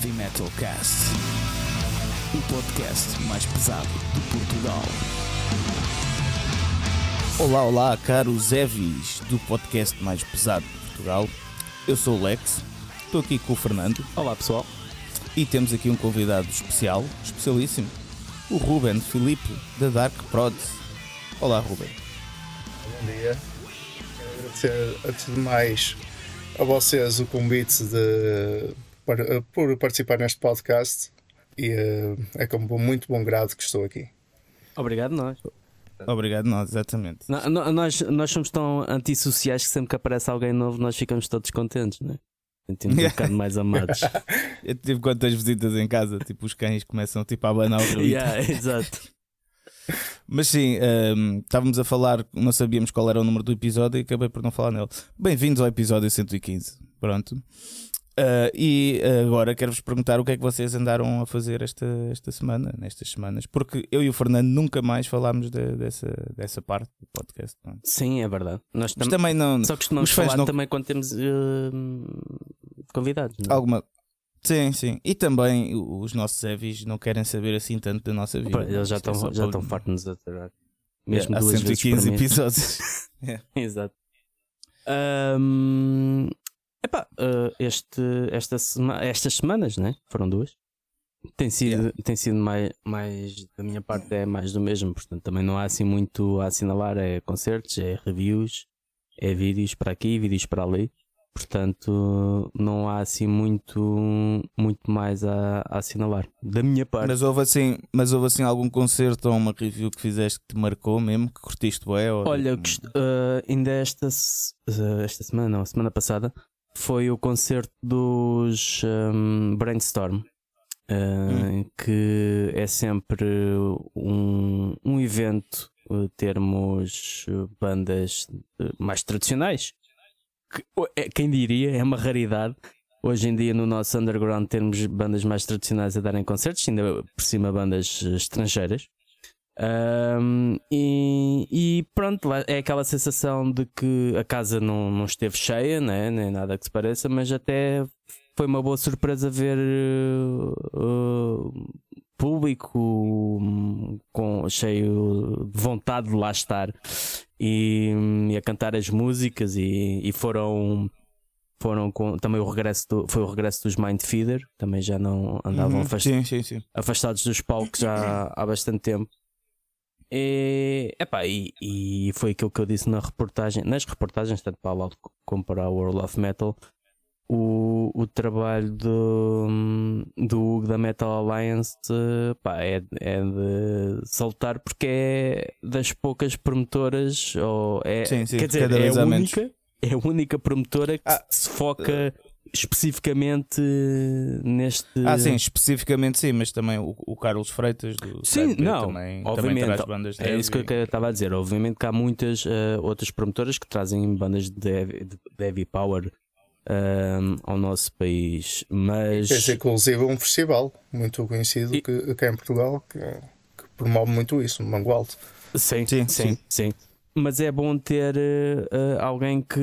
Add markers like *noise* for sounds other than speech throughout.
Heavy Metal Cast, o podcast mais pesado de Portugal. Olá, olá, caros Heavies do podcast mais pesado de Portugal. Eu sou o Lex, estou aqui com o Fernando Olá pessoal. e temos aqui um convidado especial, especialíssimo, o Ruben Filipe da Dark Prods. Olá, Ruben. Bom dia. Quero agradecer, antes de mais, a vocês o convite de, para- por participar neste podcast e eh, é com muito bom grado que estou aqui. Obrigado nós. Obrigado, nós, exatamente. No- no- nós. Nós somos tão antissociais que sempre que aparece alguém novo nós ficamos todos contentes, não é? Sentimos um *laughs* bocado mais amados. *laughs* Eu tive quantas visitas em casa, tipo os cães começam tipo a abanar o rio. yeah, exato. *laughs* Mas sim, ehm, estávamos a falar, não sabíamos qual era o número do episódio e acabei por não falar nele. Bem-vindos ao episódio 115. Pronto. Ah, e agora quero-vos perguntar o que é que vocês andaram a fazer esta, esta semana, nestas semanas, porque eu e o Fernando nunca mais falámos de- dessa, dessa parte do podcast. pronto. Sim, é verdade. Nós tam- também não. só costumamos falar não- também quando temos eh, convidados. Não? é? Alguma. Sim, sim. E também os nossos heavies não querem saber assim tanto da nossa vida. Eles já é estão só já estão fartos de nos aturar. Mesmo Há duas vezes 115 por mês. episódios. *laughs* Exato. Ahm, epá, eh, este, esta sema- estas semanas, né? Foram duas. Tem sido, Yeah. tem sido mais, mais, da minha parte, é mais do mesmo. Portanto, também não há assim muito a assinalar. É concertos, é reviews, é vídeos para aqui, vídeos para ali. Portanto, não há assim muito, muito mais a, a assinalar. Da minha parte, Mas houve assim, mas houve assim algum concerto ou uma review que fizeste que te marcou mesmo, que curtiste bué? Ou... Olha, eh, ainda esta, eh, esta semana, não, semana passada, foi o concerto dos ehm, Brainstorm, eh, que é sempre um, um evento eh, termos eh, bandas eh, mais tradicionais. Que, é- quem diria, é uma raridade. Hoje em dia, no nosso underground, termos bandas mais tradicionais a darem concertos, ainda por cima bandas estrangeiras. Ahm, e, e pronto, é aquela sensação de que a casa não, não esteve cheia, né? nem nada que se pareça, mas até foi uma boa surpresa ver uh, uh, público hum, com, cheio de vontade de lá estar e, e a cantar as músicas e, e foram foram com também o regresso do, foi o regresso dos Mind Feeder também já não andavam Uhum, afastados Sim, sim, sim. afastados dos palcos já há bastante tempo. E, epá, e, e foi aquilo que eu disse na reportagem, nas reportagens, tanto para a Loud como para a World of Metal, o, o trabalho do, do Hugo da Metal Alliance eh, pá, é, é de saltar porque é das poucas promotoras, ou é, Sim, sim, quer dizer, é vez a única, é a única promotora que Ah, se foca especificamente neste. Ah, sim, especificamente sim, mas também o, o Carlos Freitas do Sim, não, também, também obviamente, traz bandas de É isso que eu heavy. que eu estava a dizer. Obviamente que há muitas eh, outras promotoras que trazem bandas de heavy, de heavy power ehm, ao nosso país, mas é inclusive um festival muito conhecido E- que, que é em Portugal que, que promove muito isso, Mango Alto. sim, Sim, sim, sim, sim. Mas é bom ter eh, alguém que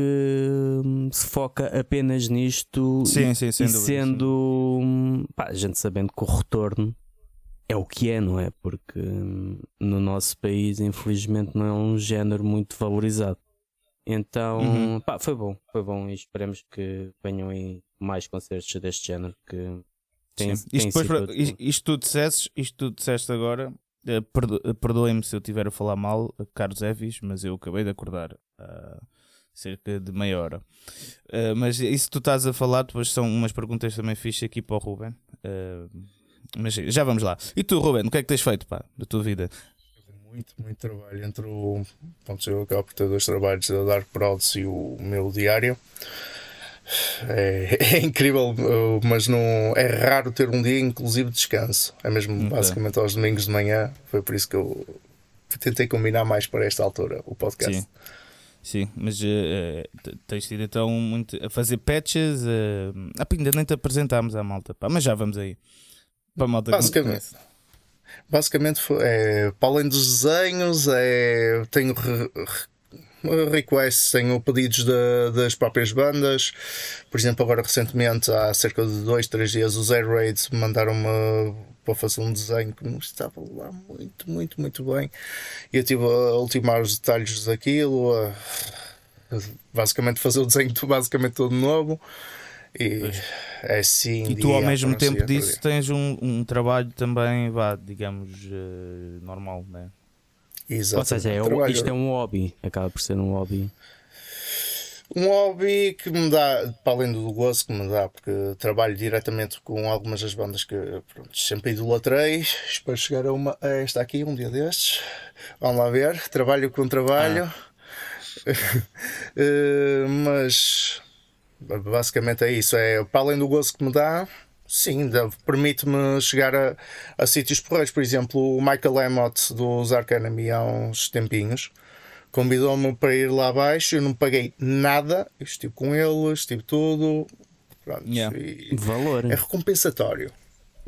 hum, se foca apenas nisto Sim, e, sim, sem e dúvida, sendo hum, pá, a gente sabendo que o retorno é o que é, não é? Porque hum, no nosso país, infelizmente, não é um género muito valorizado. Então, Uhum. pá, foi bom, foi bom e esperemos que venham aí mais concertos deste género que tem, Sim. tem Isto, depois, sido- para- isto, isto tu dissesses, isto tu disseste agora, perdoem-me se eu estiver a falar mal, eh, caros Evis, mas eu acabei de acordar há cerca de meia hora. Eh, mas isso que tu estás a falar, depois são umas perguntas também fixe aqui para o Ruben. Eh, mas já vamos lá. E tu, Ruben, o que é que tens feito pá, da tua vida? Muito, muito trabalho entre o. Pronto, eu acabo por ter dois trabalhos da Dark Prods e o meu diário. É, *laughs* é incrível, uh, mas não é raro ter um dia inclusive de descanso. É mesmo Ok. basicamente aos domingos de manhã. Foi por isso que eu tentei combinar mais para esta altura o podcast. Sim. Sim, mas t- tens sido então muito a fazer patches. ah, pá, ainda nem te apresentámos à malta, pá, mas já vamos aí. Para a malta Basicamente. Basicamente, é, para além dos desenhos, é, tenho re- re- requests, tenho pedidos de, das próprias bandas. Por exemplo, agora recentemente, há cerca de dois, três dias, os Air Raids mandaram-me para fazer um desenho que não estava lá muito, muito, muito bem. E eu estive a ultimar os detalhes daquilo, a, basicamente fazer o desenho *laughs* basicamente todo novo. E pois. é assim. E tu, ao mesmo tempo disso, tens um, um trabalho também, vá, digamos, uh, normal, né? Exatamente. Ou seja, é, isto é um hobby, acaba por ser um hobby. Um hobby que me dá, para além do gozo que me dá, porque trabalho diretamente com algumas das bandas que pronto, sempre idolatrei. Espero chegar a, uma, a esta aqui um dia destes. Vamos lá ver. Trabalho com trabalho. Ah. uh, *laughs* mas basicamente é isso. É para além do gozo que me dá, sim, permite-me chegar a, a sítios porreiros. Por exemplo, o Michael Amott dos Ark Enemy há uns tempinhos convidou-me para ir lá abaixo, eu não paguei nada, estive com ele, estive tudo. Pronto, yeah. Valor. É recompensatório.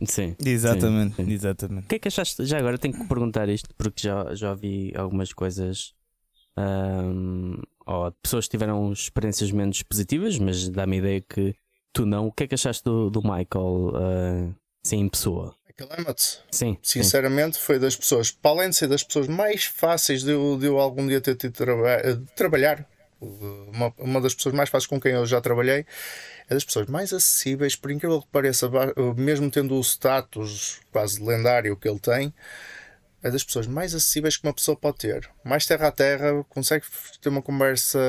Sim. Exatamente, sim, sim. exatamente. O que é que achaste? Já agora tenho que perguntar isto porque já, já vi algumas coisas. Um, ou pessoas que tiveram experiências menos positivas, mas dá-me a ideia que tu não. O que é que achaste do, do Michael uh, sim, em pessoa? Calamat, sim, sinceramente, sim. foi das pessoas, para além de ser das pessoas mais fáceis de eu, de eu algum dia ter tido traba de trabalhar, uma, uma das pessoas mais fáceis com quem eu já trabalhei, é das pessoas mais acessíveis, por incrível que pareça, mesmo tendo o status quase lendário que ele tem, é das pessoas mais acessíveis que uma pessoa pode ter. Mais terra a terra, consegue ter uma conversa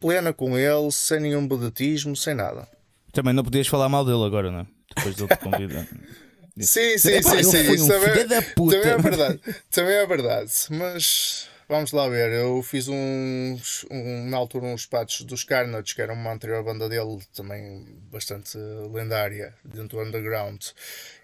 plena com ele, sem nenhum budatismo, sem nada. Também não podias falar mal dele agora, não é? Depois dele te convidar. *laughs* Sim, sim, Epá, sim, sim. Um também, também, é verdade. Também é verdade. Mas vamos lá ver. Eu fiz uns, um, na altura uns patos dos Carnage, que era uma anterior banda dele, também bastante lendária, dentro do underground.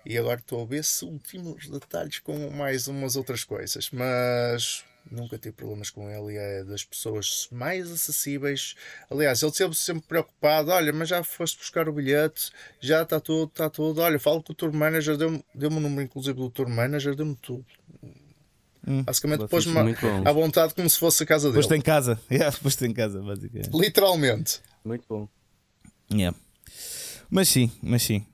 E agora estou a ver se últimos detalhes com mais umas outras coisas. Mas nunca tive problemas com ele e é das pessoas mais acessíveis. Aliás, ele sempre, sempre preocupado: olha, mas já foste buscar o bilhete, já está tudo, está tudo. Olha, falo com o tour manager, deu-me deu o número, inclusive, do tour manager, deu-me tudo. Hum, basicamente, pôs-me à vontade como se fosse a casa dele. Pôs-te em casa, *laughs* yeah, pôs-te em casa, basicamente. Literalmente. Muito bom. Yeah. Mas sim, mas sim.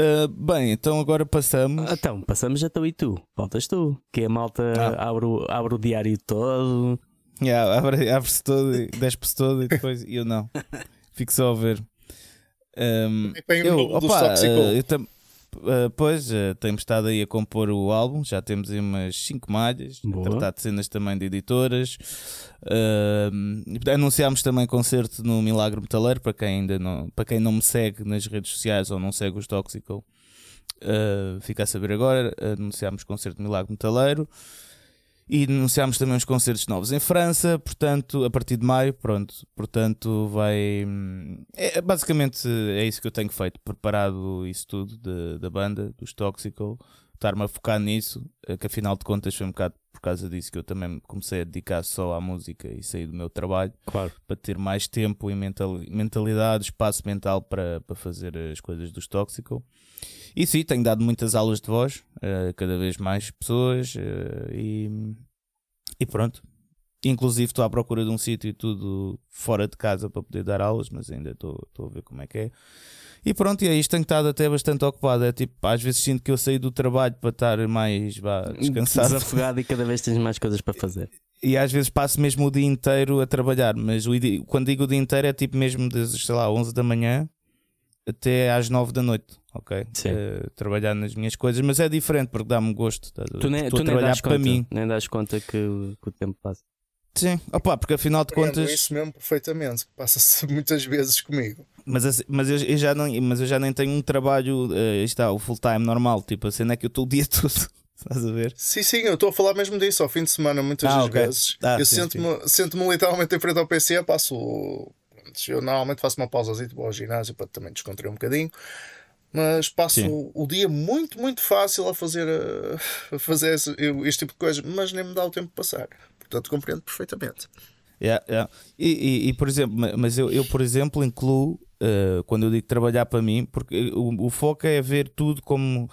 Uh, bem, então agora passamos. Então, passamos então e tu? Faltas tu. Que a malta ah. abre, o, abre o diário todo. Yeah, abre-se abre todo, despe-se todo e depois eu não. *laughs* Fico só a ver. Um, eu, opa, uh, eu tam, uh, pois, uh, temos estado aí a compor o álbum, já temos aí umas 5 malhas, a tratar de cenas também de editoras. Uh, anunciámos também concerto no Milagre Metaleiro, para quem ainda não, para quem não me segue nas redes sociais ou não segue os Toxical, uh, fica a saber agora. Anunciámos concerto no Milagre Metaleiro e anunciámos também os concertos novos em França, portanto, a partir de maio, pronto, portanto, vai. É, basicamente é isso que eu tenho feito, preparado isso tudo de, da banda, dos Toxical, estar-me a focar nisso, eh, que afinal de contas foi um bocado por causa disso que eu também comecei a dedicar só à música e sair do meu trabalho, claro. para ter mais tempo e mentalidade, espaço mental para, para fazer as coisas dos Toxical. E sim, tenho dado muitas aulas de voz, uh, cada vez mais pessoas uh, e, e pronto. Inclusive estou à procura de um sítio e tudo fora de casa para poder dar aulas, mas ainda estou a ver como é que é. E pronto, e é isto tenho estado até bastante ocupado. É tipo, às vezes sinto que eu saí do trabalho para estar mais vá, descansado. Desafogado e cada vez tens mais coisas para fazer. E às vezes passo mesmo o dia inteiro a trabalhar, mas o, quando digo o dia inteiro é tipo mesmo desde, sei lá, 11 da manhã até às 9 da noite, ok? Uh, trabalhar nas minhas coisas, mas é diferente porque dá-me gosto. Tá? Tu nem, tu a trabalhar para conta, mim. Nem das conta que, que, o tempo passa. Sim, opa, porque afinal de contas. isso mesmo perfeitamente, passa-se *laughs* muitas vezes comigo. Mas, mas, eu, eu, já não, mas eu já nem tenho um trabalho, uh, está, o full time normal, tipo, a cena é que eu estou o dia *laughs* todo. Estás a ver? Sim, sim, eu estou a falar mesmo disso ao fim de semana, muitas ah, okay. vezes. Ah, eu sento-me sento literalmente em frente ao PC, passo eu normalmente faço uma pausa vou ao ginásio para também descontrair um bocadinho. Mas passo o, o, dia muito, muito fácil a fazer, a, fazer esse, este tipo de coisas, mas nem me dá o tempo de passar. Portanto, compreendo perfeitamente. Yeah, yeah. E, e, e, por exemplo, mas eu, eu por exemplo, incluo uh, quando eu digo trabalhar para mim, porque o, o foco é ver tudo como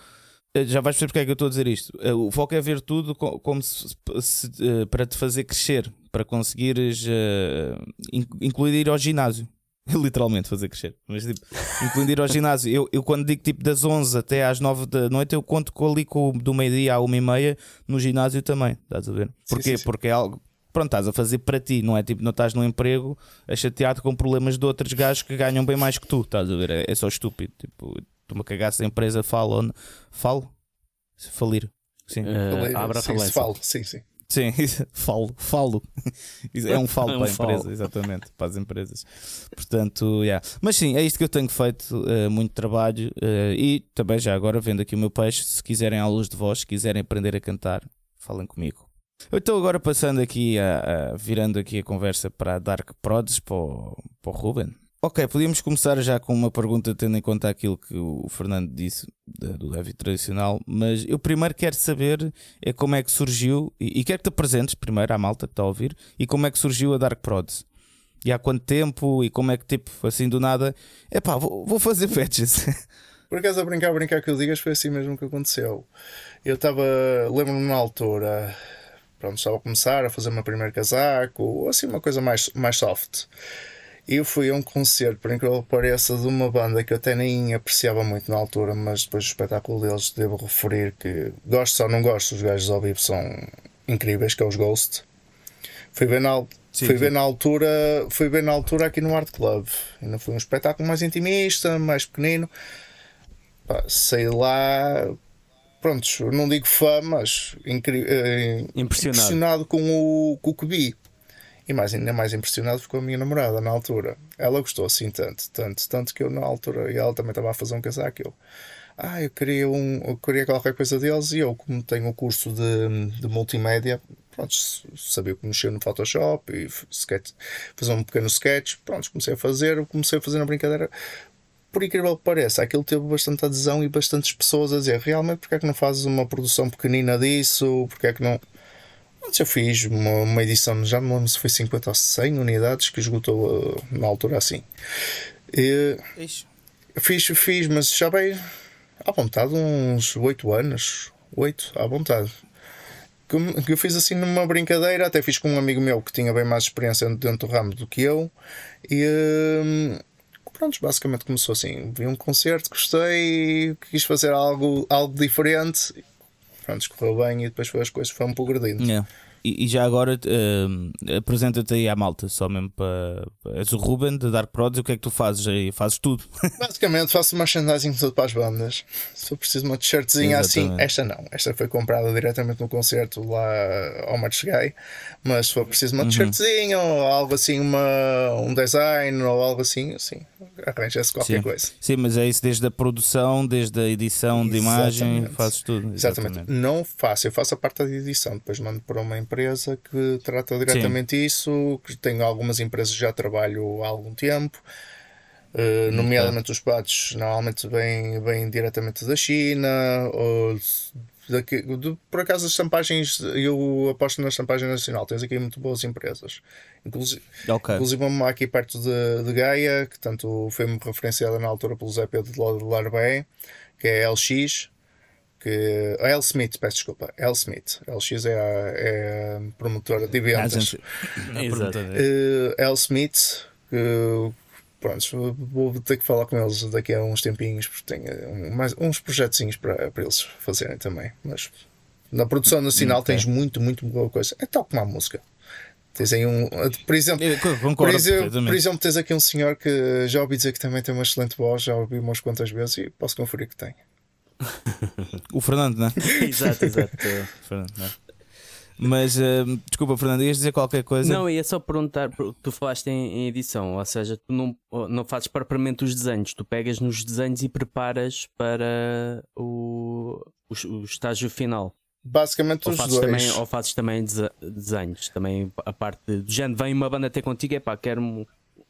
eh, já vais perceber porque é que eu estou a dizer isto. Eh, o foco é ver tudo como se, se, para te fazer crescer, para conseguires uh, incluir ir ao ginásio. *laughs* Literalmente fazer crescer. Mas tipo, incluindo ir ao ginásio, eu, eu quando digo tipo das 11 até às 9 da noite, eu conto com ali com, do meio-dia à 1 e meia no ginásio também. Estás a ver? Porquê? Sim, sim, sim. Porque é algo. Pronto, estás a fazer para ti, não é tipo, não estás no emprego a chateado com problemas de outros gajos que ganham bem mais que tu, estás a ver? É, é só estúpido. Tipo, tu me cagasse a empresa, falo, falo, se falir. Sim. Uh, abra a falência. Falo, sim, sim. Sim, *laughs* falo, falo. É um falo *laughs* é um para a empresa, exatamente, para as empresas. Portanto, yeah. mas sim, é isto que eu tenho feito, uh, muito trabalho uh, e também já agora vendo aqui o meu peixe, se quiserem luz de voz, se quiserem aprender a cantar, falem comigo. Eu estou agora passando aqui, a, a, virando aqui a conversa para a Dark Prods, para o, para o Ruben. Ok, podíamos começar já com uma pergunta, tendo em conta aquilo que o Fernando disse do heavy tradicional, mas eu primeiro quero saber é como é que surgiu, e, e quero que te apresentes primeiro à malta que está a ouvir, e como é que surgiu a Dark Prods. E há quanto tempo, e como é que, tipo, assim do nada, é pá, vou, vou fazer patches. *laughs* Por acaso, a brincar, a brincar que eu digas, foi assim mesmo que aconteceu. Eu estava, lembro-me na altura, pronto, estava a começar a fazer o meu primeiro casaco, ou assim uma coisa mais, mais soft. Eu fui a um concerto, por incrível que pareça, de uma banda que eu até nem apreciava muito na altura, mas depois do espetáculo deles devo referir que gosto ou não gosto, os gajos ao vivo são incríveis, que é os Ghost. Fui bem na, sim, fui sim. bem na altura, fui bem na altura aqui no Art Club. Ainda foi um espetáculo mais intimista, mais pequenino. Pá, sei lá, prontos, não digo fã, mas eh, impressionado. impressionado com o, com o que vi. E mais, ainda mais impressionado ficou a minha namorada na altura. Ela gostou assim tanto, tanto, tanto que eu na altura, e ela também estava a fazer um casaco, eu, ah, eu queria, um, eu queria qualquer coisa deles e eu, como tenho o curso de, de multimédia, pronto, sabia como mexer no Photoshop e sketch, fazer um pequeno sketch, pronto, comecei a fazer, comecei a fazer na brincadeira. Por incrível que pareça, aquilo teve bastante adesão e bastantes pessoas a dizer realmente porque é que não fazes uma produção pequenina disso, porque é que não eu fiz uma, uma edição, já me lembro se foi 50 ou 100 unidades que esgotou uh, na altura assim. E, fiz, fiz, mas já bem à vontade, uns 8 anos, 8 à vontade. Que, que eu fiz assim numa brincadeira, até fiz com um amigo meu que tinha bem mais experiência dentro do ramo do que eu. E uh, pronto, basicamente começou assim. Vi um concerto, gostei, quis fazer algo, algo diferente pronto, correu bem e depois foi as coisas foram progredindo. Yeah. E, e, já agora uh, apresenta-te aí à malta, só mesmo para. És o Ruben de Dark Prods, o que é que tu fazes aí? Fazes tudo. *laughs* Basicamente faço merchandising tudo para as bandas. Se eu preciso de uma t-shirtzinha assim, esta não. Esta foi comprada diretamente no concerto lá ao March Guy. Mas se for preciso de uma uhum. t-shirtzinha ou algo assim, uma, um design ou algo assim, assim, arranja-se qualquer Sim. coisa. Sim, mas é isso desde a produção, desde a edição Exatamente. de imagem, fazes tudo. Exatamente. Exatamente. Não faço, eu faço a parte da edição, depois mando para uma empresa que trata diretamente Sim. isso, que tenho algumas empresas que já trabalho há algum tempo. Uh, nomeadamente os pratos normalmente vêm, vêm diretamente da China ou daqui, de, por acaso as champagens eu aposto na champagem nacional tens aqui muito boas empresas inclusive, okay. inclusive uma aqui perto de, de Gaia que tanto foi-me referenciada na altura pelo Zé Pedro de Larbé que é LX que a L Smith, peço desculpa, L Smith, LX é a, é a promotora de eventos. Uh, L Smith, que pronto, vou ter que falar com eles daqui a uns tempinhos, porque tenho mais, uns projetinhos para, para eles fazerem também. Mas na produção nacional okay. tens muito, muito boa coisa. É tal como a música. Tens aí um. Por exemplo, por, exemplo, por exemplo, tens aqui um senhor que já ouvi dizer que também tem uma excelente voz, já ouvi umas quantas vezes e posso conferir que tem. O Fernando, não é? *laughs* exato, exato. *laughs* Fernando, não é? Mas uh, desculpa, Fernando, ias dizer qualquer coisa? Não, ia só perguntar, tu falaste em, em, edição, ou seja, tu não, não fazes propriamente os desenhos, tu pegas nos desenhos e preparas para o, o, o estágio final. Basicamente ou os fazes dois. Também, ou fazes também desenhos, também a parte do género, vem uma banda ter contigo, é pá, quero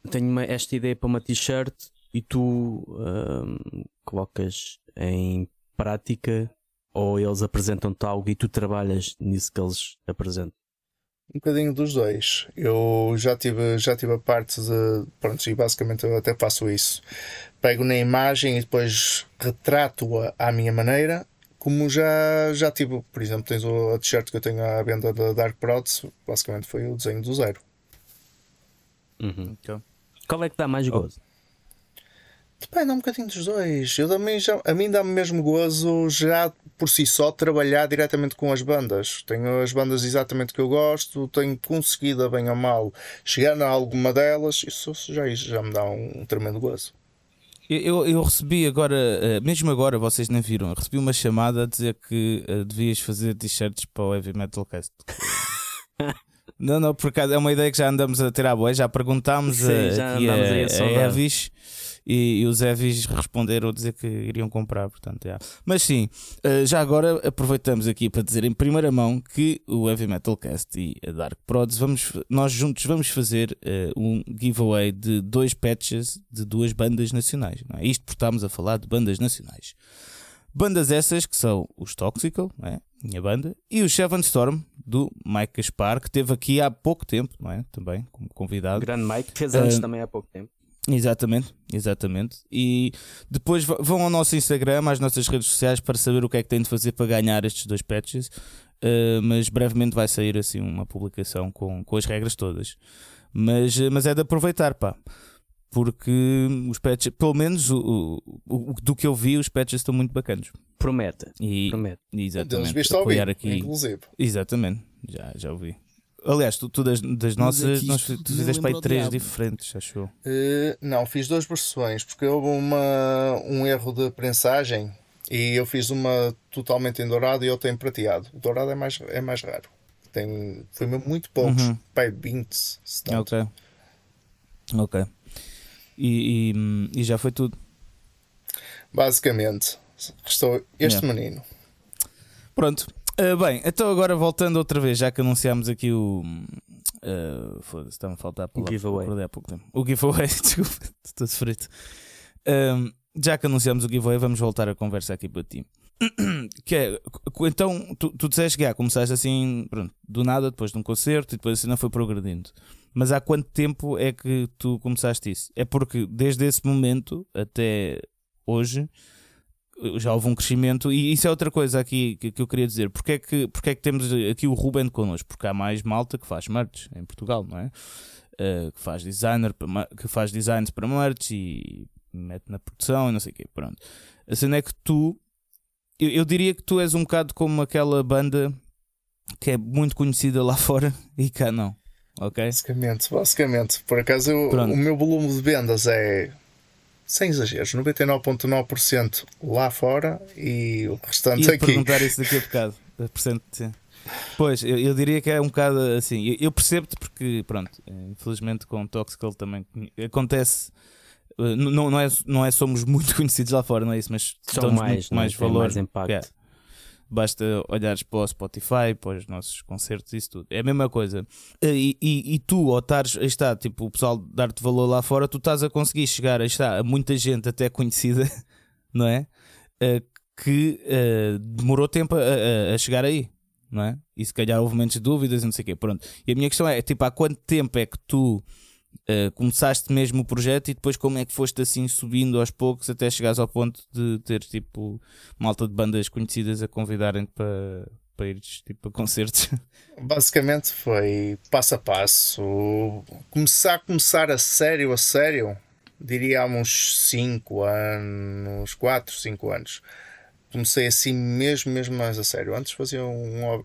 tenho uma, esta ideia para uma t-shirt e tu um, colocas em prática ou eles apresentam-te algo e tu trabalhas nisso que eles apresentam? Um bocadinho dos dois. Eu já tive, já tive a parte de. Pronto, e basicamente eu até faço isso. Pego na imagem e depois retrato-a à minha maneira, como já, já tive, por exemplo, tens a t-shirt que eu tenho à venda da Dark Prods, basicamente foi o desenho do zero. Uhum. Okay. Qual é que dá mais gozo? Depende um bocadinho dos dois. Eu também já, a mim dá-me mesmo gozo já por si só trabalhar diretamente com as bandas. Tenho as bandas exatamente que eu gosto, tenho conseguido, bem ou mal, chegar a alguma delas, isso já, já me dá um, um tremendo gozo. Eu, eu, recebi agora, eh, mesmo agora, vocês nem viram, recebi uma chamada a dizer que uh, devias fazer t-shirts para o Heavy Metal Cast. *laughs* não, não, por acaso é uma ideia que já andamos a ter à boa, já perguntámos Sim, a, já aqui a, a, a Evis e, e os Evis responderam a dizer que iriam comprar, portanto, yeah. mas sim, uh, já agora aproveitamos aqui para dizer em primeira mão que o Heavy Metal Cast e a Dark Prods, vamos, nós juntos vamos fazer uh, um giveaway de dois patches de duas bandas nacionais. Não é? Isto porque estamos a falar de bandas nacionais. Bandas essas que são os Toxical, é? minha banda, e o Seven Storm, do Mike Gaspar, que esteve aqui há pouco tempo, não é? Também, como convidado. grande Mike, fez anos uh, também há pouco tempo. Exatamente, exatamente. E depois vão ao nosso Instagram, às nossas redes sociais, para saber o que é que tem de fazer para ganhar estes dois patches. Uh, mas brevemente vai sair assim uma publicação com, com as regras todas. Mas, mas é de aproveitar, pá. Porque os patches, pelo menos o, o, o, do que eu vi, os patches estão muito bacanas. Promete. E, Promete. Exatamente. Deus, apoiar aqui. Inclusive. Exatamente, já, já ouvi. Aliás, tu, tu das, das nossas, nós, tu fizeste para aí três diferentes, achou? Uh, não, fiz duas versões, porque houve uma, um erro de prensagem e eu fiz uma totalmente em dourado e outra em prateado. O dourado é mais, é mais raro. Tem, foi muito poucos, uhum. pai 20, 70. Ok. Ok. E, e, e, já foi tudo. Basicamente, restou este yeah. menino. Pronto, Uh, bem, então agora voltando outra vez, já que anunciámos aqui o. Uh, Foda-se, está-me a faltar a palavra. O giveaway. Há pouco tempo. O giveaway, *laughs* desculpa, estou frito. Uh, já que anunciámos o giveaway, vamos voltar a conversa aqui para ti. *clears throat* que é, então, tu, tu disseste que ah, começaste assim, pronto, do nada, depois de um concerto e depois assim não foi progredindo. Mas há quanto tempo é que tu começaste isso? É porque desde esse momento até hoje já houve um crescimento e isso é outra coisa aqui que, que eu queria dizer. Porque é que, porque é que temos aqui o Ruben connosco? Porque há mais malta que faz merch em Portugal, não é? Uh, que faz designer que faz designs para merch e mete na produção e não sei o quê. Pronto. A cena é que tu eu, eu, diria que tu és um bocado como aquela banda que é muito conhecida lá *laughs* fora e cá não. Ok? Basicamente, basicamente. Por acaso eu, o meu volume de vendas é sem exageros, 99,9% lá fora e o restante Ia aqui. perguntar isso daqui a bocado, sim. Pois, eu, eu, diria que é um bocado assim. Eu, eu percebo-te porque, pronto, infelizmente com o Toxical também acontece. Eh, não, não, é, não é somos muito *laughs* conhecidos lá fora, não é isso, mas são mais, mais valor. Mais impacto. Yeah. Basta olhares para o Spotify, para os nossos concertos, isso tudo. É a mesma coisa. E, e, e tu, ou estares, está, tipo, o pessoal dar-te valor lá fora, tu estás a conseguir chegar, está, a muita gente até conhecida, *laughs* não é? Uh, que uh, demorou tempo a, a, a, chegar aí, não é? E se calhar houve momentos de dúvidas e não sei o quê. Pronto. E a minha questão é, tipo, há quanto tempo é que tu Uh, começaste mesmo o projeto e depois como é que foste assim subindo aos poucos até chegares ao ponto de ter tipo malta de bandas conhecidas a convidarem-te para, para ires tipo, a concertos? *laughs* Basicamente foi passo a passo. Começar a começar a sério, a sério, diria há uns 5 anos, 4, 5 anos. Comecei assim mesmo, mesmo mais a sério. Antes fazia um,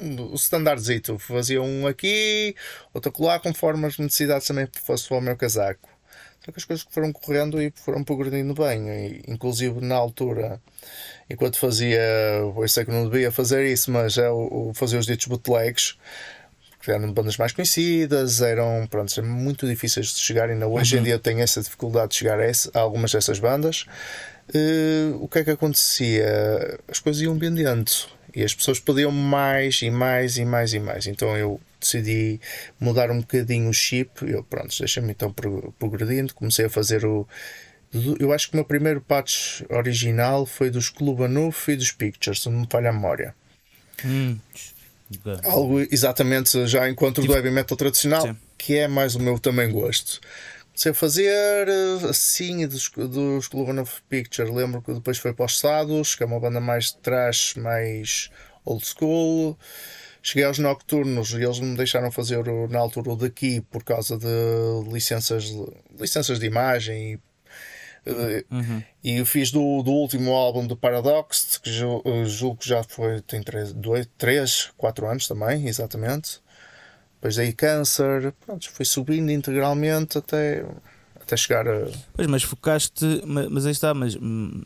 o standardzito. Fazia um aqui, outro lá, conforme as necessidades também fosse o meu casaco. Só que as coisas foram correndo e foram progredindo bem. E, inclusive na altura, enquanto fazia, eu sei que não devia fazer isso, mas é o, fazer os ditos bootlegs, que eram bandas mais conhecidas, eram pronto, eram muito difíceis de chegar. Ainda hoje uhum. em dia tenho essa dificuldade de chegar a, esse, a algumas dessas bandas. Uh, o que é que acontecia? As coisas iam vendendo e as pessoas pediam mais e mais e mais e mais. Então eu decidi mudar um bocadinho o chip. Eu, pronto, deixa-me então progredindo. Comecei a fazer o. Eu acho que o meu primeiro patch original foi dos Club Anuf e dos Pictures, se não me falha a memória. Hum. Algo exatamente já encontro tipo, do heavy metal tradicional, sim. que é mais o meu também gosto. Sei fazer assim dos, dos Clover of Picture. Lembro que depois foi para os Sados, que é uma banda mais de trash, mais old school. Cheguei aos nocturnos e eles me deixaram fazer na altura o daqui por causa de licenças, licenças de imagem e Uhum. E eu fiz do, do último álbum do Paradox, que julgo que já foi, tem 3, 4 anos também, exatamente. Depois daí Câncer, pronto, foi subindo integralmente até, até chegar a. Pois, mas focaste, mas, mas aí está, mas. Hum,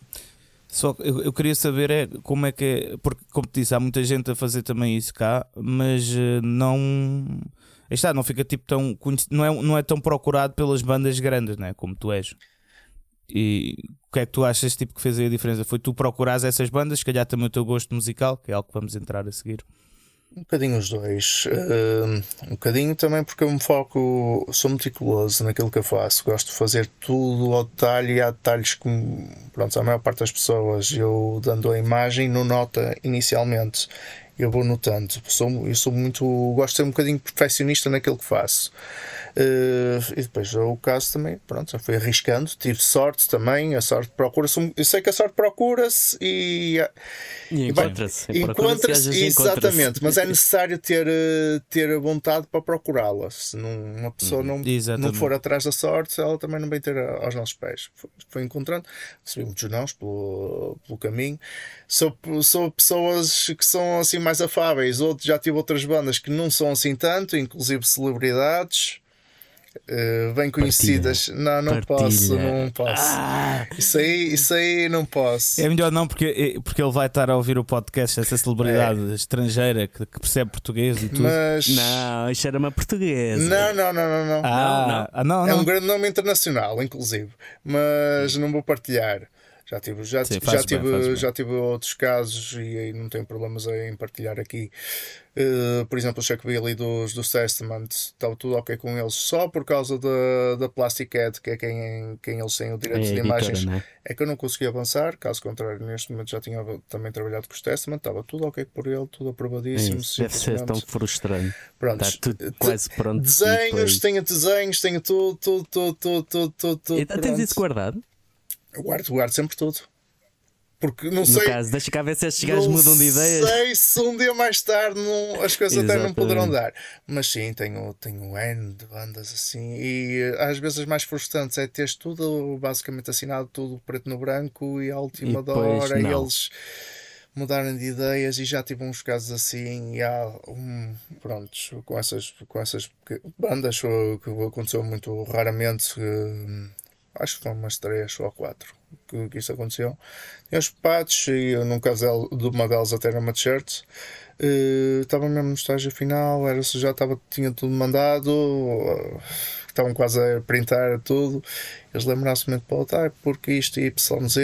só eu, eu queria saber é como é que é, porque como te disse, há muita gente a fazer também isso cá, mas eh, não aí está, não fica tipo tão não é, não é tão procurado pelas bandas grandes, né? Como tu és. E o que é que tu achas tipo, que fez aí a diferença? Foi tu procurares essas bandas, se calhar também o teu gosto musical, que é algo que vamos entrar a seguir. Um bocadinho os dois. Um bocadinho também porque eu me foco, sou meticuloso naquilo que eu faço. Gosto de fazer tudo ao detalhe e há detalhes que, pronto, a maior parte das pessoas eu dando a imagem não nota inicialmente. Eu vou notando. Sou, eu sou muito. Gosto de ser um bocadinho perfeccionista naquilo que faço. Uh, e depois o caso também, pronto, já fui arriscando, tive sorte também, a sorte procura-se, eu sei que a sorte procura-se e, e encontra-se, encontra-se, exatamente, mas é *laughs* necessário ter, eh, ter vontade para procurá-la. Se não, uma pessoa não, não for atrás da sorte, ela também não vem ter aos nossos pés. Foi, foi encontrando, subi muitos nãos pelo, pelo caminho. Sou, sou pessoas que são assim mais afáveis, outros já tive outras bandas que não são assim tanto, inclusive celebridades uh, bem conhecidas. Partilha. Não, não Partilha. posso, não posso. Ah. Isso, aí, isso aí não posso. É melhor não, porque, eh, porque ele vai estar a ouvir o podcast, essa celebridade é. estrangeira que, que, percebe português e tudo. Mas... Não, isto era uma portuguesa. Não, não, não, não. não. Ah, não, não. Ah, não, É um grande nome internacional, inclusive. Mas não vou partilhar. Já tive, já, Sim, já, tive, bem, já tive outros casos e aí não tenho problemas em partilhar aqui. Uh, por exemplo, o Chuck Billy dos, dos Testament estava tudo ok com eles só por causa da, da Plastic Cat, que é quem, quem eles têm o direito é de imagens. Né? É que eu não consegui avançar, caso contrário, neste momento já tinha também trabalhado com os Testament, estava tudo ok por ele, tudo aprovadíssimo. É deve ser tão frustrante. Pronto, Está tudo quase pronto. Desenhos, tenho desenhos, tenho tudo, tudo, tudo, tudo, tudo, tudo. tudo tens isso guardado? Guardo, guardo sempre tudo. Porque não no sei. caso, deixa cá ver se estes gajos mudam de ideias. sei se um dia mais tarde não, as coisas até não poderão dar. Mas sim, tenho, tenho N de bandas assim. E eh, às vezes as mais frustrantes é ter tudo basicamente assinado, tudo preto no branco e à última da hora eles mudarem de ideias. E já tive uns casos assim. E há um, prontos, com essas, com essas bandas que aconteceu muito raramente. Acho que foram umas três ou quatro que, que isso aconteceu. Tinha os patos e no caso de uma delas até era uma t-shirt. Uh, estava mesmo no estágio final, era já estava, tinha tudo mandado, uh, estavam quase a printar tudo. Eles lembraram-se muito para o porque isto e YZ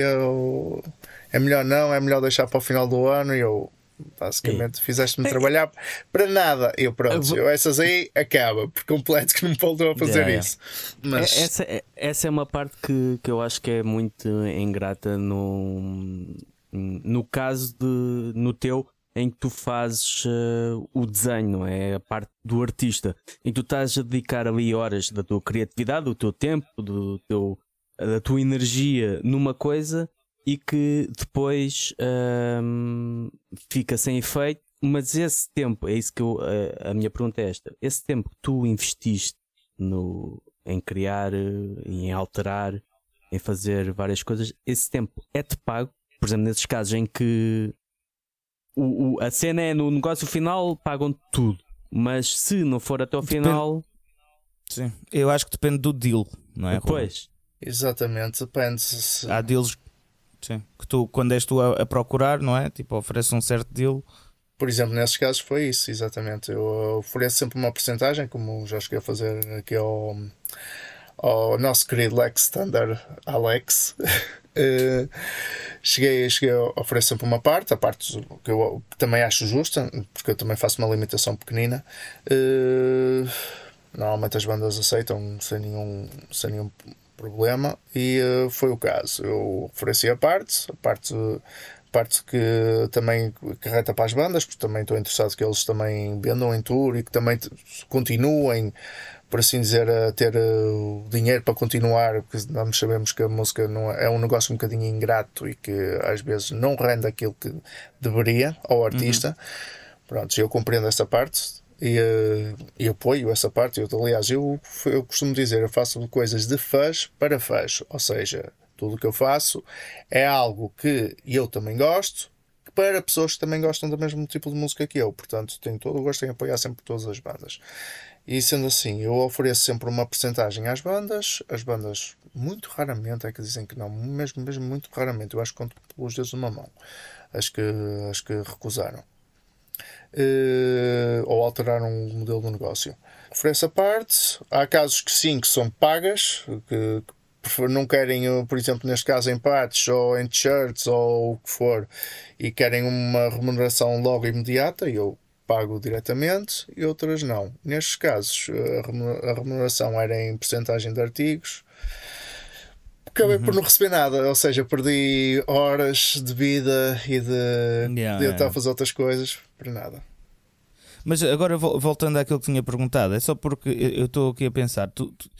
é melhor não, é melhor deixar para o final do ano. E eu, Basicamente, fizeste-me trabalhar para nada. Eu, pronto, eu, essas aí acaba por completo que não voltou a fazer isso. Mas... Essa, é, essa é uma parte que, que eu acho que é muito ingrata no, no caso de no teu em que tu fazes uh, o desenho, não é? A parte do artista, em que tu estás a dedicar ali horas da tua criatividade, do teu tempo, do teu, da tua energia numa coisa e que depois hum, fica sem efeito. Mas esse tempo, é isso que eu, a, a minha pergunta é esta: esse tempo que tu investiste no, em criar, em alterar, em fazer várias coisas, esse tempo é-te pago? Por exemplo, nesses casos em que o, o, a cena é no negócio final, pagam tudo, mas se não for até o depende... final. Sim, eu acho que depende do deal, não é? Pois. Exatamente, depende. Se... Há deals Sim. Que tu, quando és tu a, a, procurar, não é? Tipo, oferece um certo deal. Por exemplo, nesses casos foi isso, exatamente. Eu ofereço sempre uma porcentagem, como já cheguei a fazer aqui ao, ao nosso querido Lex Standard Alex. uh, *laughs* cheguei, cheguei a oferecer sempre uma parte, a parte que eu também acho justa, porque eu também faço uma limitação pequenina. Uh, normalmente as bandas aceitam sem nenhum, sem nenhum problema e uh, foi o caso. Eu ofereci a parte, a parte, parte que também carreta para as bandas, porque também estou interessado que eles também vendam em tour e que também continuem por assim dizer, a ter uh, o dinheiro para continuar, porque nós sabemos que a música não é, é, um negócio um bocadinho ingrato e que às vezes não rende aquilo que deveria ao artista. Uhum. Pronto, eu compreendo essa parte e, e apoio essa parte. Eu, aliás, eu, eu costumo dizer, eu faço coisas de fãs para fãs, ou seja, tudo o que eu faço é algo que eu também gosto, para pessoas que também gostam do mesmo tipo de música que eu. Portanto, tenho todo o gosto em apoiar sempre todas as bandas. E sendo assim, eu ofereço sempre uma porcentagem às bandas. As bandas, muito raramente, é que dizem que não, mesmo, mesmo muito raramente. Eu acho que conto pelos dedos de uma mão. As que, as que recusaram. Uh, ou alteraram o modelo do negócio. Ofereço a parte. Há casos que sim, que são pagas, que, que não querem, por exemplo, neste caso em patches ou em t-shirts ou o que for, e querem uma remuneração logo imediata, eu pago diretamente e outras não. Nestes casos, a remuneração era em porcentagem de artigos. Acabei uhum. por não receber nada, ou seja, perdi horas de vida e de, yeah, de estar a fazer outras coisas para nada. Mas agora voltando àquilo que tinha perguntado, é só porque eu estou aqui a pensar, tu, tu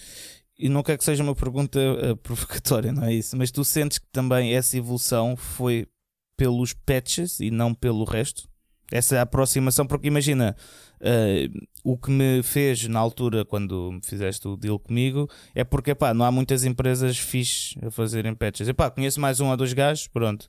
e não quero que seja uma pergunta uh, *laughs* provocatória, não é isso? Mas tu sentes que também essa evolução foi pelos patches e não pelo resto? Essa aproximação, porque imagina, uh, o que me fez na altura, quando fizeste o deal comigo, é porque epá, não há muitas empresas fixes a fazerem patches. Epá, conheço mais um ou dois gajos, pronto.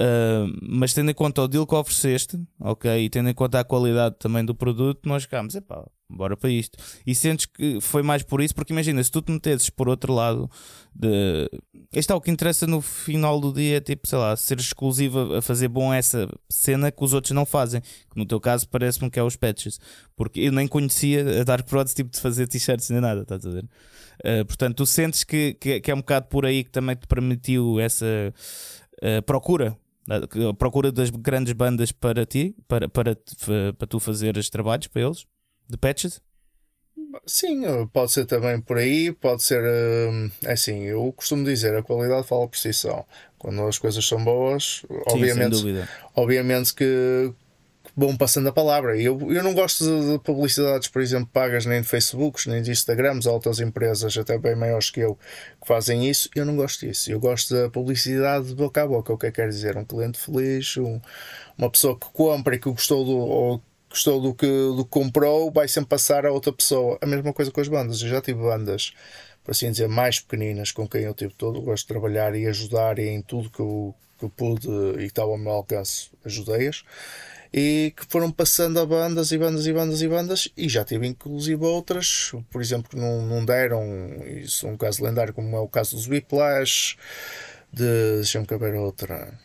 Uh, mas tendo em conta o deal que ofereceste, ok, e tendo em conta a qualidade também do produto, nós ficámos, epá, bora para isto. E sentes que foi mais por isso, porque imagina, se tu te metesses por outro lado, de... este é o que interessa no final do dia, tipo, sei lá, ser exclusivo a fazer bom essa cena que os outros não fazem, que no teu caso parece-me que é os patches, porque eu nem conhecia a Dark Prods tipo de fazer t-shirts nem nada, estás a ver? Uh, portanto, tu sentes que, que, que, é um bocado por aí que também te permitiu essa uh, procura a procura das grandes bandas para ti, para, para, para tu fazeres trabalhos para eles, de patches? Sim, pode ser também por aí, pode ser hum, é assim, eu costumo dizer, a qualidade fala por si só. Quando as coisas são boas, Sim, obviamente, obviamente que bom passando a palavra. Eu, eu não gosto de, de, publicidades, por exemplo, pagas nem de Facebooks, nem de Instagrams, outras empresas, até bem maiores que eu, que fazem isso. Eu não gosto disso. Eu gosto da publicidade de boca a boca. O que é que quer dizer? Um cliente feliz, um, uma pessoa que compra e que gostou do. Ou, gostou do que, do que comprou, vai sempre passar a outra pessoa. A mesma coisa com as bandas. Eu já tive bandas, por assim dizer, mais pequeninas com quem eu tive todo. gosto de trabalhar e ajudar e em tudo que eu, que eu pude e estava ao meu alcance, ajudei-as e que foram passando a bandas e bandas e bandas e bandas e já tive inclusive outras, por exemplo, que não, não deram, isso é um caso lendário como é o caso dos Whiplash, de, deixa-me caber outra,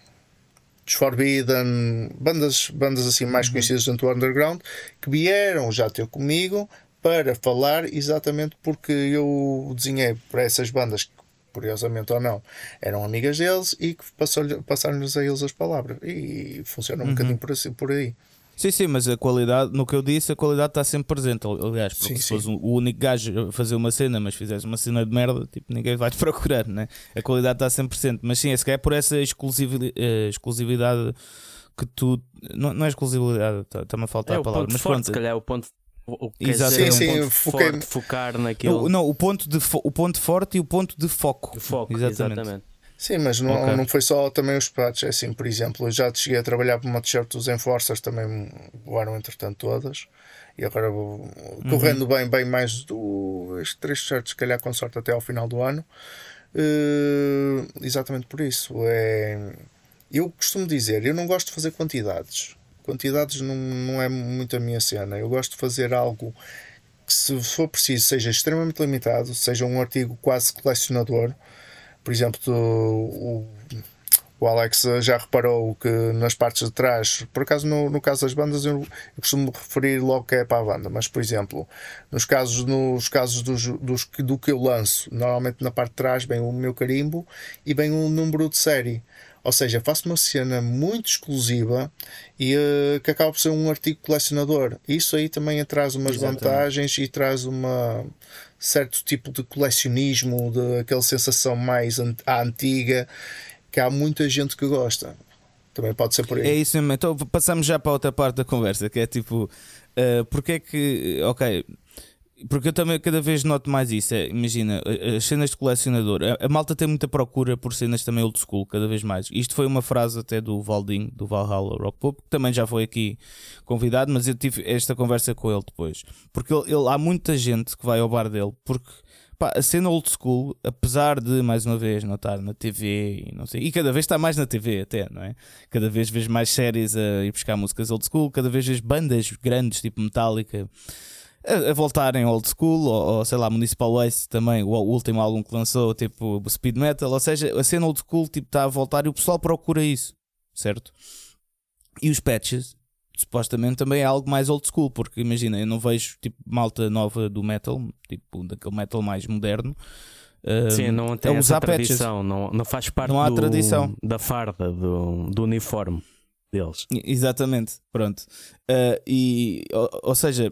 Forbidden, bandas, bandas assim mais uhum. conhecidas dentro do underground, que vieram já ter comigo para falar exatamente porque eu desenhei para essas bandas curiosamente ou não, eram amigas deles e que passaram-lhes a eles as palavras. E funciona um uhum. bocadinho por, assim, por aí. Sim, sim, mas a qualidade, no que eu disse, a qualidade está sempre presente. Aliás, porque sim, se fosse o único gajo a fazer uma cena, mas fizesse uma cena de merda, tipo, ninguém vai te *laughs* procurar, né? A qualidade está sempre presente. Mas sim, esse é por essa exclusividade, eh, exclusividade que tu. Não, não é exclusividade, está-me tá a faltar é a palavra, mas forte, pronto. Se calhar é o ponto o que Exatamente. Sim, sim, um foquei... forte, focar naquilo. O, não, o ponto, de o ponto forte e o ponto de foco. foco, exatamente. exatamente. Sim, mas não, okay. não foi só também os pratos. É assim, por exemplo, eu já cheguei a trabalhar para uma t-shirt dos Enforcers, também voaram entretanto todas. E agora vou uhum. correndo bem, bem mais duas, três t-shirts, se calhar com sorte até ao final do ano. Uh, exatamente por isso. É, eu costumo dizer, eu não gosto de fazer quantidades. Quantidades não, não é muito a minha cena. Eu gosto de fazer algo que, se for preciso, seja extremamente limitado, seja um artigo quase colecionador. Por exemplo, o, o Alex já reparou que nas partes de trás, por acaso no, no caso das bandas, eu, eu, costumo referir logo que é para a banda, mas por exemplo, nos casos, nos casos dos, dos, do que eu lanço, normalmente na parte de trás vem o meu carimbo e vem o número de série. Ou seja, faço uma cena muito exclusiva e uh, que acaba por ser um artigo colecionador. Isso aí também traz umas Exatamente. vantagens e traz uma certo tipo de colecionismo, de aquela sensação mais an antiga, que há muita gente que gosta. Também pode ser por aí. É isso mesmo. Então passamos já para outra parte da conversa, que é tipo, uh, porque é que, ok, Porque eu também cada vez noto mais isso. É, imagina, as cenas de colecionador. A, a, malta tem muita procura por cenas também old school, cada vez mais. Isto foi uma frase até do Valdinho, do Valhalla Rock Pop, que também já foi aqui convidado, mas eu tive esta conversa com ele depois. Porque ele, ele há muita gente que vai ao bar dele, porque pá, a cena old school, apesar de, mais uma vez, notar na TV e não sei, e cada vez está mais na TV até, não é? Cada vez vejo mais séries a ir buscar músicas old school, cada vez vejo bandas grandes, tipo Metallica a, a voltarem old school, ou, ou, sei lá, Municipal Waste também, o, o, último álbum que lançou, tipo speed metal, ou seja, a cena old school tipo, está a voltar e o pessoal procura isso, certo? E os patches, supostamente também é algo mais old school, porque imagina, eu não vejo tipo malta nova do metal, tipo daquele metal mais moderno. Sim, não tem essa tradição, não, não faz parte não há do, tradição. da farda, do, do uniforme deles. Exatamente, pronto. Uh, e, ou, ou, seja,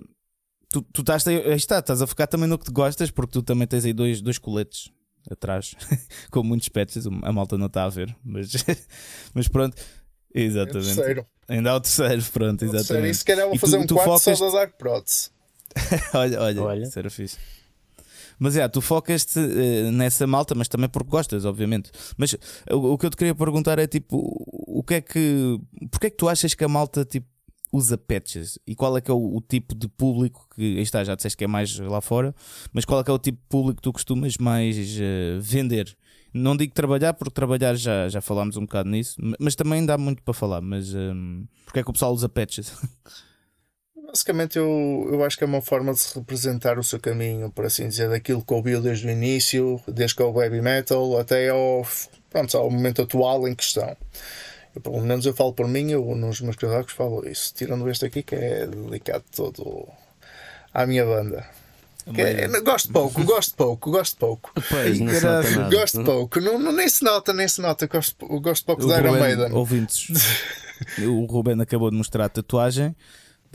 tu, tu estás, aí está, estás a focar também no que te gostas, porque tu também tens aí dois, dois coletes atrás, *laughs* com muitos patches, a malta não está a ver, mas, *laughs* mas pronto, exatamente. É Ainda há o terceiro, pronto, exatamente. Terceiro. E se calhar vou fazer tu, um tu quarto focas... só da Dark Prods. *laughs* olha, olha, olha, isso era fixe. Mas é, tu focas-te uh, nessa malta, mas também porque gostas, obviamente. Mas o, o, que eu te queria perguntar é tipo, o que é que. Porquê é que tu achas que a malta tipo, usa patches e qual é que é o, o, tipo de público que está, já disseste que é mais lá fora, mas qual é que é o tipo de público que tu costumas mais uh, vender? Não digo trabalhar, porque trabalhar já, já falámos um bocado nisso, mas também dá muito para falar. Mas um, ehm, porque é que o pessoal usa patches? *laughs* Basicamente, eu, eu acho que é uma forma de se representar o seu caminho, por assim dizer, daquilo que ouviu desde o início, desde que é o heavy metal até ao, pronto, ao momento atual em questão. Pelo menos eu falo por mim, eu nos meus casacos falo isso. Tirando este aqui que é delicado todo à minha banda. É, gosto pouco, gosto pouco, gosto pouco. Pois, não nada, gosto pouco, não, não, nem se nota, nem se nota. Gosto, gosto pouco da Iron Maiden. Ouvintes, *laughs* o Ruben acabou de mostrar a tatuagem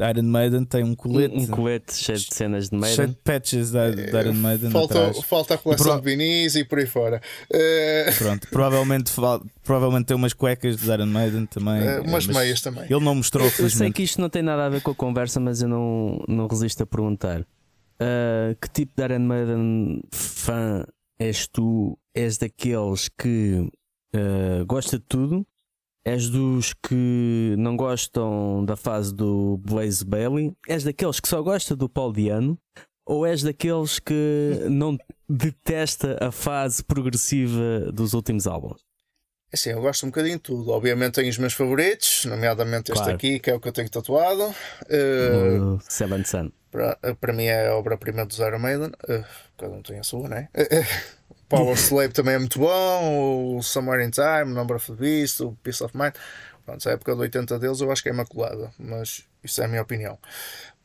Iron Maiden tem um colete. Um, um colete cheio de cenas de Maiden. Cheio de patches da, da Iron Maiden. Falta, falta a coleção pro... de vinis e por aí fora. Uh... Pronto, *laughs* provavelmente, provavelmente tem umas cuecas de Iron Maiden também. Uh, umas meias também. Ele não mostrou, eu, eu sei que isto não tem nada a ver com a conversa, mas eu não, não resisto a perguntar. Uh, que tipo de Iron Maiden fã és tu? És daqueles que gosta de tudo? És dos que não gostam da fase do Blaze Bailey? És daqueles que só gosta do Paul Diano? Ou és daqueles que não detesta a fase progressiva dos últimos álbuns? É assim, eu gosto um bocadinho de tudo. Obviamente tenho os meus favoritos, nomeadamente este claro. aqui, que é o que eu tenho tatuado. Uh, Seven Sun. Para, para mim é a obra-prima do Iron Maiden. Uh, cada um tem a sua, né? *laughs* Power Slave também é muito bom, o Somewhere in Time, Number of the Beast, o Peace of Mind. Pronto, a época de 80 deles eu acho que é imaculada, mas isso é a minha opinião.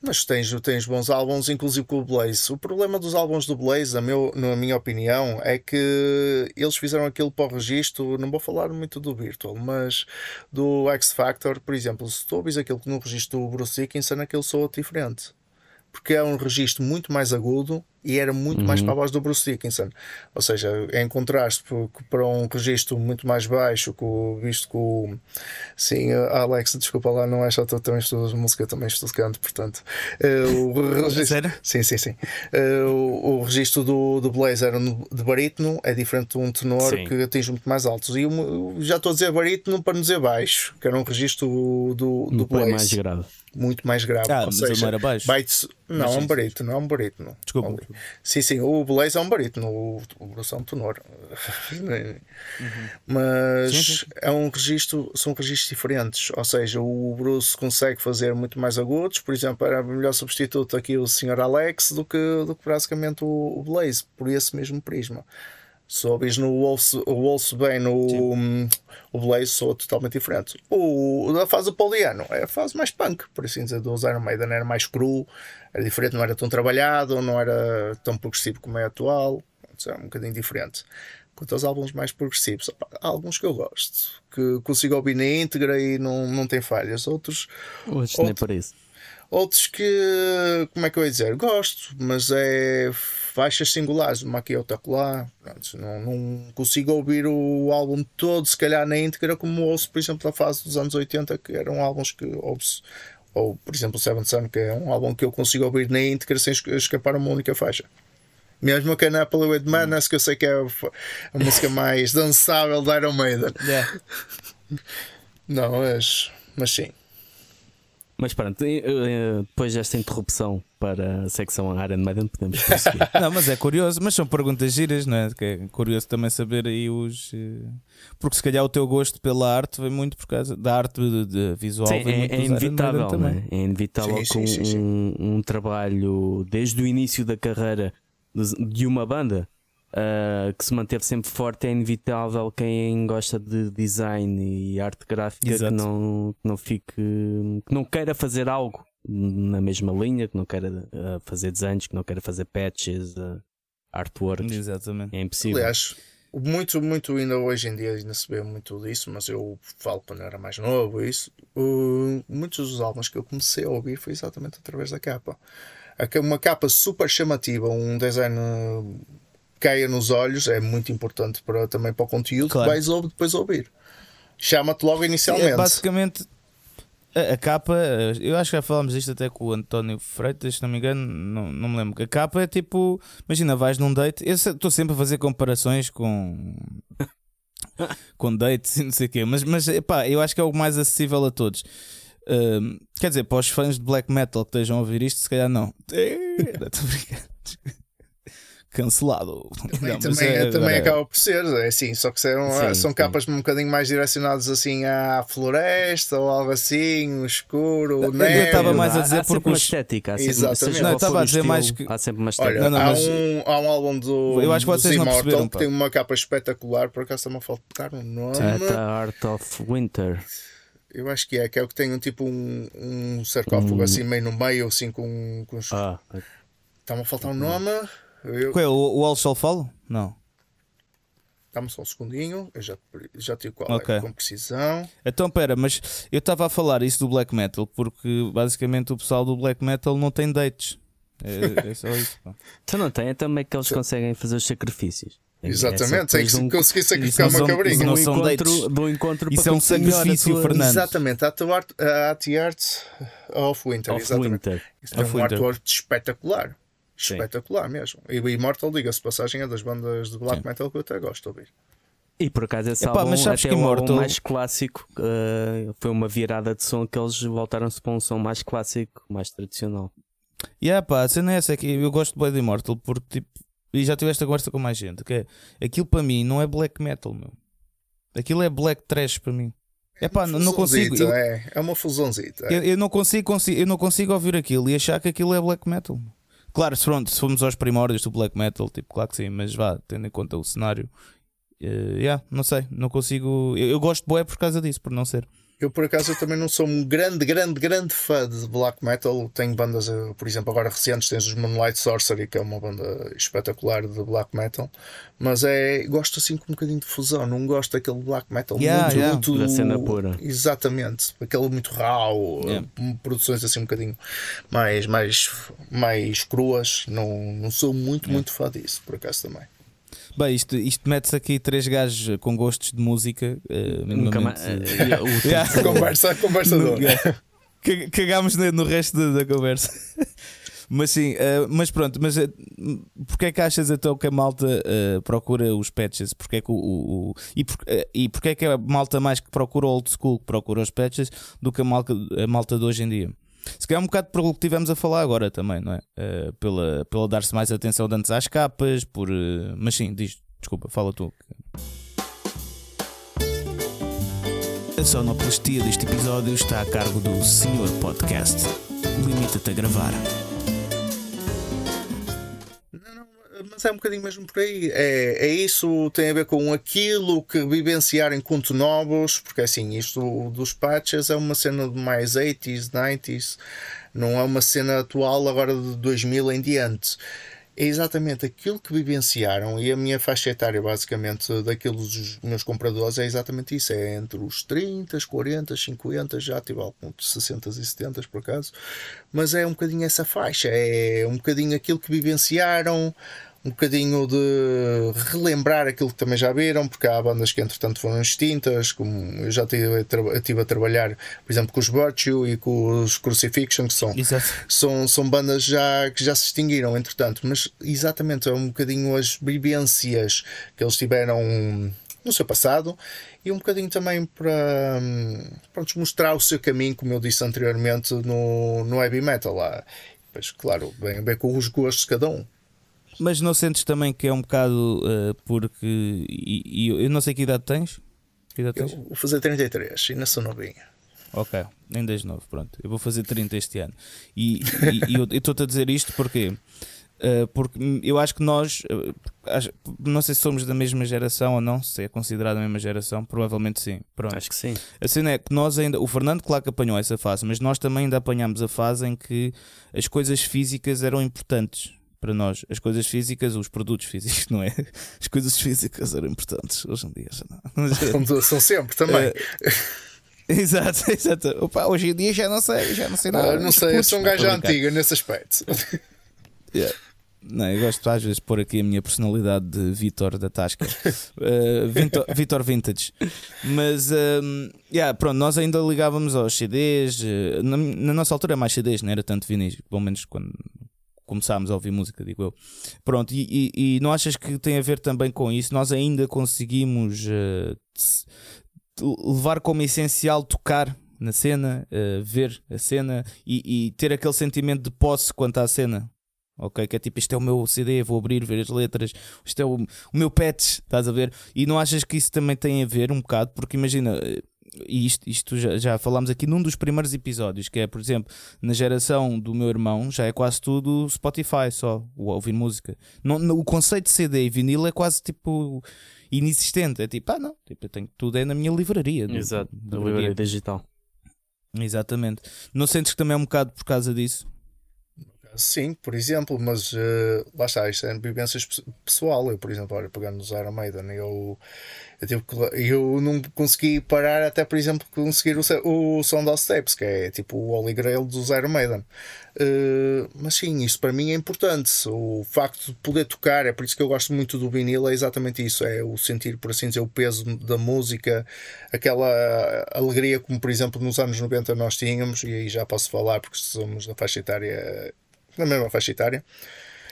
Mas tens, tens bons álbuns, inclusive com o Blaze. O problema dos álbuns do Blaze, meu, na minha opinião, é que eles fizeram aquilo para o registro. Não vou falar muito do Virtual, mas do X Factor, por exemplo. Se tu ouvis aquilo no registro do Bruce Dickinson, aquilo soa diferente porque é um registro muito mais agudo e era muito uhum. mais para a voz do Bruce Dickinson. Ou seja, em contraste para um registro muito mais baixo, com, visto que o. Sim, Alex, desculpa lá, não é só eu também estudo música, também estudo canto, portanto. Uh, o *laughs* registro, Sério? Sim, sim, sim. Uh, o, o, registro do, do Blaze era de barítono, é diferente de um tenor sim. que atinge muito mais altos. E eu, já estou a dizer barítono para não dizer baixo, que era um registro do, do, do Blaze. mais grave muito mais grave. Ah, ou mas seja, era baixo. Bites, não, é um barítono, não é um barítono. Desculpa. Sim, sim, o Blaze é um barítono, o, o Bruce é um tenor. uhum. Mas sim, sim. é um registro, são registros diferentes. Ou seja, o Bruce consegue fazer muito mais agudos, por exemplo, era melhor substituto aqui o Sr. Alex do que, do que basicamente o, o Blaze, por esse mesmo prisma. Se ouvis no Wolves bem no Sim. o Blaze, sou totalmente diferente. O da fase do Poliano é a fase mais punk, por assim dizer, do Iron Maiden era mais cru, era diferente, não era tão trabalhado, não era tão progressivo como é atual, é um bocadinho diferente. Quanto aos álbuns mais progressivos, há alguns que eu gosto, que consigo ouvir na íntegra e não, não tem falhas. Outros. Hoje outro, nem por isso. Outros que, como é que eu ia dizer? Gosto, mas é faixas singulares, uma aqui outra lá. Pronto, não, não consigo ouvir o álbum todo, se calhar na íntegra, como ouço, por exemplo, da fase dos anos 80, que eram álbuns que ouço, Ou, por exemplo, Seven Sun, que é um álbum que eu consigo ouvir na íntegra sem escapar uma única faixa. Mesmo que a Napoli with Madness, que eu sei que é a música mais *laughs* dançável da Iron Maiden. Yeah. Não, mas, mas sim. Mas pronto, depois desta interrupção para a secção Iron Maiden, podemos prosseguir. *laughs* não, mas é curioso, mas são perguntas giras, não é? Que é curioso também saber aí os. Eh, porque se calhar o teu gosto pela arte vem muito por causa da arte de, de visual. Sim, é, é inevitável, também. É? é inevitável sim, sim, sim, um, um trabalho desde o início da carreira de uma banda uh, que se manteve sempre forte, é inevitável quem gosta de design e arte gráfica que não, que não fique que não queira fazer algo na mesma linha, que não queira uh, fazer desenhos, que não queira fazer patches, uh, artworks. Exatamente. É impossível. Aliás, muito, muito ainda hoje em dia ainda se vê muito disso, mas eu falo quando era mais novo, isso. Uh, muitos dos álbuns que eu comecei a ouvir foi exatamente através da capa uma capa super chamativa, um design caia nos olhos, é muito importante para, também para o conteúdo claro. que vais depois ouvir. Chama-te logo inicialmente. É, basicamente, a, a, capa, eu acho que já falámos disto até com o António Freitas, se não me engano, não, não me lembro. A capa é tipo, imagina, vais num date. Eu estou sempre a fazer comparações com. com dates e não sei o quê, mas, mas epá, eu acho que é o mais acessível a todos quer dizer, para os fãs de black metal que estejam a ouvir isto, se calhar não. *laughs* Estou brincando. Cancelado. Também, não, também, é, também acaba por ser, é assim, só que são, sim, são sim. capas um bocadinho mais direcionadas assim à floresta ou algo assim, no escuro, neve. Eu estava mais a dizer há porque uma estética, há Exatamente. Não, estava a dizer estilo, mais que há sempre uma estética. Olha, não, não, há, mas... um, há um álbum do, eu acho que vocês não Immortal que tem uma capa espetacular, por acaso está-me a faltar um nome. The Art of Winter. Eu acho que é, que é o que tem um tipo um, um sarcófago hum. assim meio no meio, assim com. com os... Ah. Está-me a faltar um nome. Eu... Qual é? O, o All? Não. Dá-me só um segundinho, eu já, já tive qual é, okay. é, com precisão. Então, pera, mas eu estava a falar isso do black metal porque basicamente o pessoal do black metal não tem dates. É, é só *laughs* isso. então não tem, é também que eles conseguem fazer os sacrifícios. Exatamente, sem um, conseguir sacrificar uma cabrinha. Não são encontro, do encontro Isso é um sacrifício, Fernando. Exatamente, a At the Art of Winter. Of Winter. Isso é um artwork espetacular. Sim. Espetacular mesmo. E o Immortal, diga-se passagem, é das bandas de black Sim. metal que eu até gosto de ouvir. E por acaso esse Epá, álbum, mas até que Immortal... mais clássico, uh, foi uma virada de som que eles voltaram-se para um som mais clássico, mais tradicional. E yeah, pá, a cena é essa, é que eu gosto de Blade Immortal porque tipo, e já tive esta conversa com mais gente, que é, aquilo para mim não é black metal, meu. Aquilo é black trash para mim. É pá, não consigo. Eu, é, é uma fusãozita. É. Eu, eu, não consigo, consigo, eu não consigo ouvir aquilo e achar que aquilo é black metal. Claro, se, pronto, se formos aos primórdios do black metal, tipo, claro que sim, mas vá, tendo em conta o cenário, uh, yeah, não sei, não consigo. Eu, eu gosto de boé por causa disso, por não ser. Eu, por acaso, eu também não sou um grande, grande, grande fã de black metal. Tenho bandas, eh, por exemplo, agora recentes, tens os Moonlight Sorcery, que é uma banda espetacular de black metal. Mas é, gosto assim com um bocadinho de fusão. Não gosto daquele black metal yeah, muito, yeah. muito. Da cena pura. Exatamente. Aquele muito raw. Yeah. Produções assim um bocadinho mais, mais, mais cruas. Não, não sou muito, muito fã disso, por acaso também. Bem, isto, isto mete-se aqui três gajos com gostos de música. Uh, Nunca mais. *laughs* Uh, yeah. conversa, conversa Cagámos no, no resto da, da conversa. *laughs* Mas sim, uh, mas pronto, mas uh, porque é que achas então que a malta uh, procura os patches? Porque é que o, o, o e, por, uh, e porque é que a malta mais que procura old school que procura os patches do que a malta, a malta de hoje em dia? Se calhar é um bocado pelo que tivemos a falar agora também, não é? Uh, pela, pela dar-se mais atenção antes às capas, por. Uh, mas sim, diz, desculpa, fala tu. A sonoplastia deste episódio está a cargo do Senhor Podcast. Limita-te a gravar. É um bocadinho mesmo por aí. É, é isso, tem a ver com aquilo que vivenciar enquanto novos, porque assim, isto dos patches é uma cena de mais 80s, 90s, não é uma cena atual agora de 2000 em diante. É exatamente aquilo que vivenciaram e a minha faixa etária, basicamente, daqueles dos meus compradores, é exatamente isso: é entre os 30, 40, 50, já tive algum de 60 e 70 por acaso, mas é um bocadinho essa faixa, é um bocadinho aquilo que vivenciaram, um bocadinho de relembrar aquilo que também já viram, porque há bandas que entretanto foram extintas, como eu já estive a, trabalhar, por exemplo, com os Virtue e com os Crucifixion, que são, são, são bandas já, que já se extinguiram, entretanto, mas exatamente é um bocadinho as vivências que eles tiveram no seu passado e um bocadinho também para pronto, mostrar o seu caminho, como eu disse anteriormente, no, no heavy metal lá. Pois, claro, bem, bem com os gostos de cada um. Mas não sentes também que é um bocado uh, porque. E, e, eu não sei que idade tens? Que idade tens? Eu vou fazer 33, ainda sou novinho. Ok, nem 10 novo, pronto. Eu vou fazer 30 este ano. E, e, e eu estou-te a dizer isto porque Uh, porque eu acho que nós, uh, acho, não sei se somos da mesma geração ou não, se é considerado a mesma geração, provavelmente sim. Pronto. Acho que sim. A cena é que nós ainda, o Fernando, claro que apanhou essa fase, mas nós também ainda apanhamos a fase em que as coisas físicas eram importantes para nós. As coisas físicas, os produtos físicos, *laughs* não é? As coisas físicas eram importantes. Hoje em dia já não. *laughs* São sempre também. Uh, *laughs* Exato, exato. Opa, hoje em dia já não sei, já não sei nada. Ah, não sei, eu sou um gajo antigo nesse aspecto. Yeah. Não, eu gosto às vezes de pôr aqui a minha personalidade de Vitor da Tasca, uh, Vitor Vintage. Mas, uh, yeah, pronto, nós ainda ligávamos aos CDs. Uh, na, na, nossa altura, mais CDs, não era tanto vinis, pelo menos quando começámos a ouvir música, digo eu. Pronto, e, e, e, não achas que tem a ver também com isso? Nós ainda conseguimos uh, levar como essencial tocar na cena, uh, ver a cena e, e, ter aquele sentimento de posse quanto à cena ok? Que é tipo, isto é o meu CD, vou abrir, ver as letras, isto é o, o meu patch, estás a ver? E não achas que isso também tem a ver um bocado? Porque imagina, e isto, isto já, já falámos aqui num dos primeiros episódios, que é, por exemplo, na geração do meu irmão, já é quase tudo Spotify só, ouvir música. Não, no, o conceito de CD e vinil é quase tipo inexistente. É tipo, ah, não, tipo, eu tenho tudo é na minha livraria. Exato, na livraria digital. Exatamente. Não sentes que também é um bocado por causa disso? Sim, por exemplo, mas uh, lá está, isto é vivências pessoal. Eu, por exemplo, olha, pegando no Iron Maiden, eu, eu, tive que, eu não consegui parar até, por exemplo, conseguir o, o som dos tapes, que é tipo o Holy Grail dos Iron Maiden. Uh, mas sim, isto para mim é importante. O facto de poder tocar, é por isso que eu gosto muito do vinil, é exatamente isso: é o sentir, por assim dizer, o peso da música, aquela alegria como, por exemplo, nos anos 90 nós tínhamos, e aí já posso falar porque somos da faixa etária na mesma faixa etária.